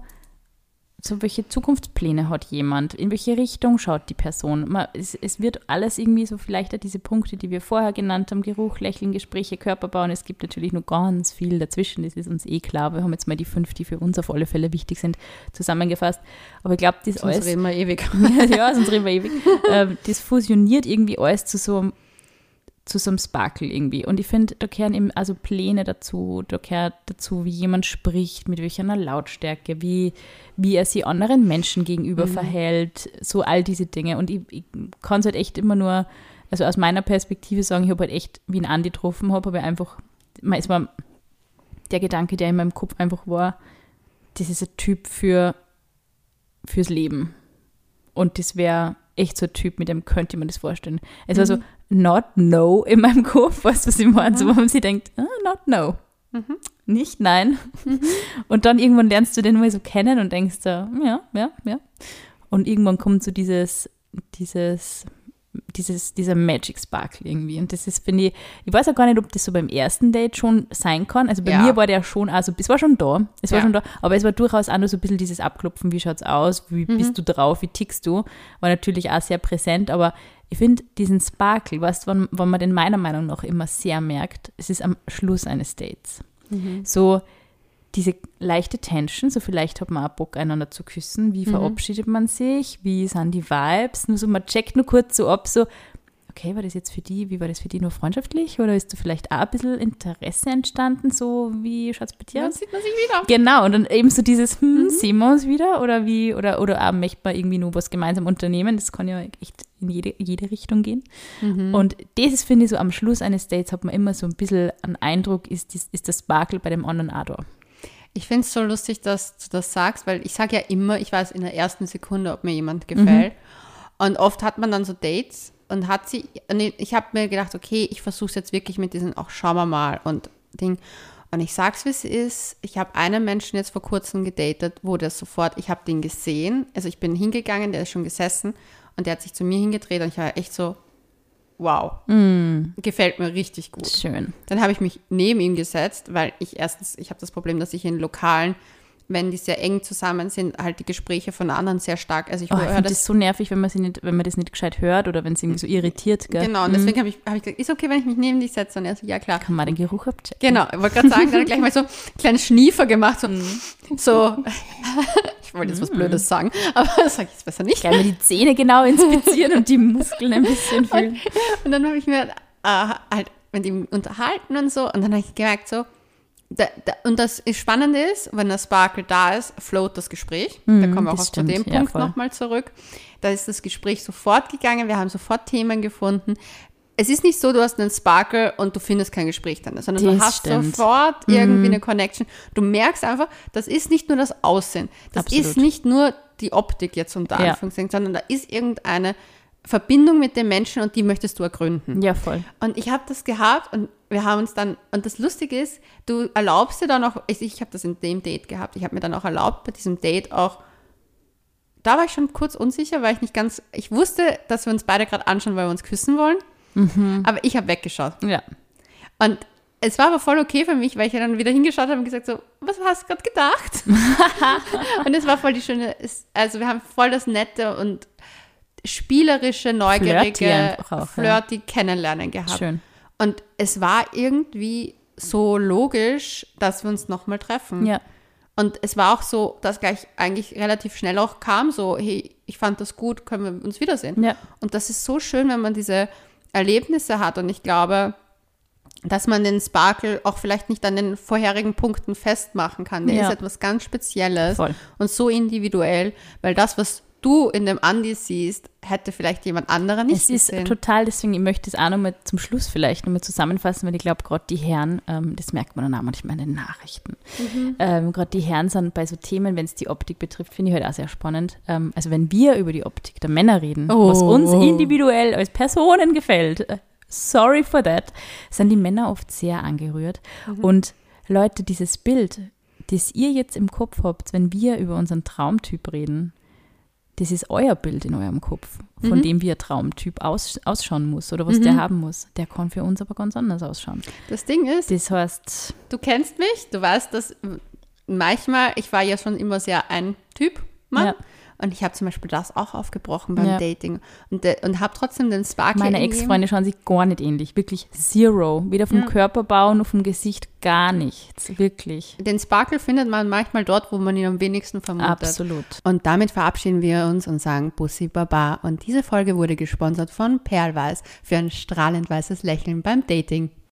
so welche Zukunftspläne hat jemand, in welche Richtung schaut die Person. Man, es, es wird alles irgendwie so vielleicht diese Punkte, die wir vorher genannt haben, Geruch, Lächeln, Gespräche, Körperbau und es gibt natürlich noch ganz viel dazwischen, das ist uns eh klar. Wir haben jetzt mal die fünf, die für uns auf alle Fälle wichtig sind, zusammengefasst. Aber ich glaube, das Sonst alles, reden wir ewig. [laughs] ja, sonst reden wir ewig, ähm, das fusioniert irgendwie alles zu so einem zu so einem Sparkle irgendwie. Und ich finde, da gehören eben also Pläne dazu, da gehört dazu, wie jemand spricht, mit welcher Lautstärke, wie, wie er sich anderen Menschen gegenüber verhält, so all diese Dinge. Und ich, ich kann es halt echt immer nur, also aus meiner Perspektive sagen, ich habe halt echt, wie ein Andi getroffen habe, habe ich einfach, es war der Gedanke, der in meinem Kopf einfach war, das ist ein Typ für, fürs Leben. Und das wäre echt so ein Typ, mit dem könnte man das vorstellen. Es war so not no in meinem Kopf, [laughs] weißt du, was ich meine? So, wo man sich denkt, ah, not no. Nicht nein. [laughs] Und dann irgendwann lernst du den mal so kennen und denkst so, ja, ja, ja. Und irgendwann kommt so dieses, dieses, dieses, dieser Magic Sparkle irgendwie. Und das ist, finde ich, ich weiß auch gar nicht, ob das so beim ersten Date schon sein kann. Also bei Ja. mir war der schon, also es war schon da, es war Ja. schon da, aber es war durchaus auch nur so ein bisschen dieses Abklopfen, wie schaut's aus, wie bist du drauf, wie tickst du, war natürlich auch sehr präsent, aber ich finde diesen Sparkle, weißt du, wann, wann man den meiner Meinung nach immer sehr merkt, es ist am Schluss eines Dates. So diese leichte Tension, so vielleicht hat man auch Bock, einander zu küssen. Wie verabschiedet man sich? Wie sind die Vibes? Nur so, man checkt nur kurz so ab, so, okay, war das jetzt für die, wie war das für die nur freundschaftlich? Oder ist da vielleicht auch ein bisschen Interesse entstanden? So, wie schaut es bei dir Dann aus? sieht man sich wieder. Genau, und dann eben so dieses, hm, sehen wir uns wieder? Oder wie, oder, oder auch möchte man irgendwie nur was gemeinsam unternehmen? Das kann ja echt in jede, jede Richtung gehen. Und das ist, finde ich, so am Schluss eines Dates hat man immer so ein bisschen einen Eindruck, ist, dies- ist das Sparkle bei dem anderen auch da. Ich finde es so lustig, dass du das sagst, weil ich sage ja immer, ich weiß in der ersten Sekunde, ob mir jemand gefällt. Und oft hat man dann so Dates und hat sie, und ich habe mir gedacht, okay, ich versuche es jetzt wirklich mit diesen, auch schauen wir mal und Ding. Und ich sag's, wie es ist. Ich habe einen Menschen jetzt vor kurzem gedatet, wo der sofort, ich habe den gesehen. Also ich bin hingegangen, der ist schon gesessen und der hat sich zu mir hingedreht und ich war echt so, wow, Mm, gefällt mir richtig gut. schön. Dann habe ich mich neben ihm gesetzt, weil ich erstens, ich habe das Problem, dass ich in Lokalen, wenn die sehr eng zusammen sind, halt die Gespräche von anderen sehr stark, also ich Oh, ich finde das das so nervig, wenn man, sie nicht, wenn man das nicht gescheit hört oder wenn es irgendwie so irritiert. Gell? Genau, und deswegen habe ich, hab ich gesagt, ist okay, wenn ich mich neben dich setze? Und er so, ja klar. Kann man den Geruch abchecken. Genau, ich wollte gerade sagen, dann gleich mal so einen [laughs] kleinen Schniefer gemacht, so, so [laughs] ich wollte jetzt was Blödes sagen, aber [laughs] das sage ich jetzt besser nicht. Gleich mal die Zähne genau inspizieren und die Muskeln ein bisschen fühlen. Und dann habe ich mir äh, halt mit ihm unterhalten und so, und dann habe ich gemerkt, so, da, da, und das Spannende ist, wenn der Sparkle da ist, float das Gespräch. da kommen wir auch zu dem ja, Punkt nochmal zurück. Da ist das Gespräch sofort gegangen, wir haben sofort Themen gefunden. Es ist nicht so, du hast einen Sparkle und du findest kein Gespräch dann, sondern du Das hast stimmt. Mhm. sofort irgendwie eine Connection. Du merkst einfach, das ist nicht nur das Aussehen, das Absolut. ist nicht nur die Optik jetzt unter Ja. Anführungszeichen, sondern da ist irgendeine Verbindung mit dem Menschen und die möchtest du ergründen. Ja, voll. Und ich habe das gehabt und wir haben uns dann, und das Lustige ist, du erlaubst dir dann auch, ich, ich habe das in dem Date gehabt, ich habe mir dann auch erlaubt, bei diesem Date auch, da war ich schon kurz unsicher, weil ich nicht ganz, ich wusste, dass wir uns beide gerade anschauen, weil wir uns küssen wollen, aber ich habe weggeschaut. Ja. Und es war aber voll okay für mich, weil ich ja dann wieder hingeschaut habe und gesagt so, was hast du gerade gedacht? [laughs] und es war voll die schöne, also wir haben voll das nette und spielerische, Flirty neugierige, einfach auch, ja. flirty Kennenlernen gehabt. Schön. Und es war irgendwie so logisch, dass wir uns nochmal treffen. Ja. Und es war auch so, dass gleich eigentlich relativ schnell auch kam, so, hey, ich fand das gut, können wir uns wiedersehen. Ja. Und das ist so schön, wenn man diese Erlebnisse hat. Und ich glaube, dass man den Sparkle auch vielleicht nicht an den vorherigen Punkten festmachen kann. Der Ja. ist etwas ganz Spezielles Voll. und so individuell, weil das, was du in dem Andi siehst, hätte vielleicht jemand anderer nicht Es ist gesehen. total, deswegen ich möchte es auch nochmal zum Schluss vielleicht nochmal zusammenfassen, weil ich glaube, gerade die Herren, ähm, das merkt man dann auch manchmal in den Nachrichten, Mhm. ähm, gerade die Herren sind bei so Themen, wenn es die Optik betrifft, finde ich halt auch sehr spannend. Ähm, also wenn wir über die Optik der Männer reden, was Oh. uns individuell als Personen gefällt, äh, sorry for that, sind die Männer oft sehr angerührt. Mhm. Und Leute, dieses Bild, das ihr jetzt im Kopf habt, wenn wir über unseren Traumtyp reden, das ist euer Bild in eurem Kopf, von Mhm. dem wie ein Traumtyp aus, ausschauen muss oder was der haben muss. Der kann für uns aber ganz anders ausschauen. das Ding ist, Das heißt, du kennst mich, du weißt, dass manchmal, ich war ja schon immer sehr ein Typ, Mann. Ja. Und ich habe zum Beispiel das auch aufgebrochen beim Ja. Dating. Und, und habe trotzdem den Sparkle meine. Ex-Freunde schauen sich gar nicht ähnlich. Wirklich zero. Weder vom Ja. Körperbau noch vom Gesicht gar nichts. Wirklich. Den Sparkle findet man manchmal dort, wo man ihn am wenigsten vermutet. Absolut. Und damit verabschieden wir uns und sagen Bussi Baba. Und diese Folge wurde gesponsert von Perlweiß für ein strahlend weißes Lächeln beim Dating.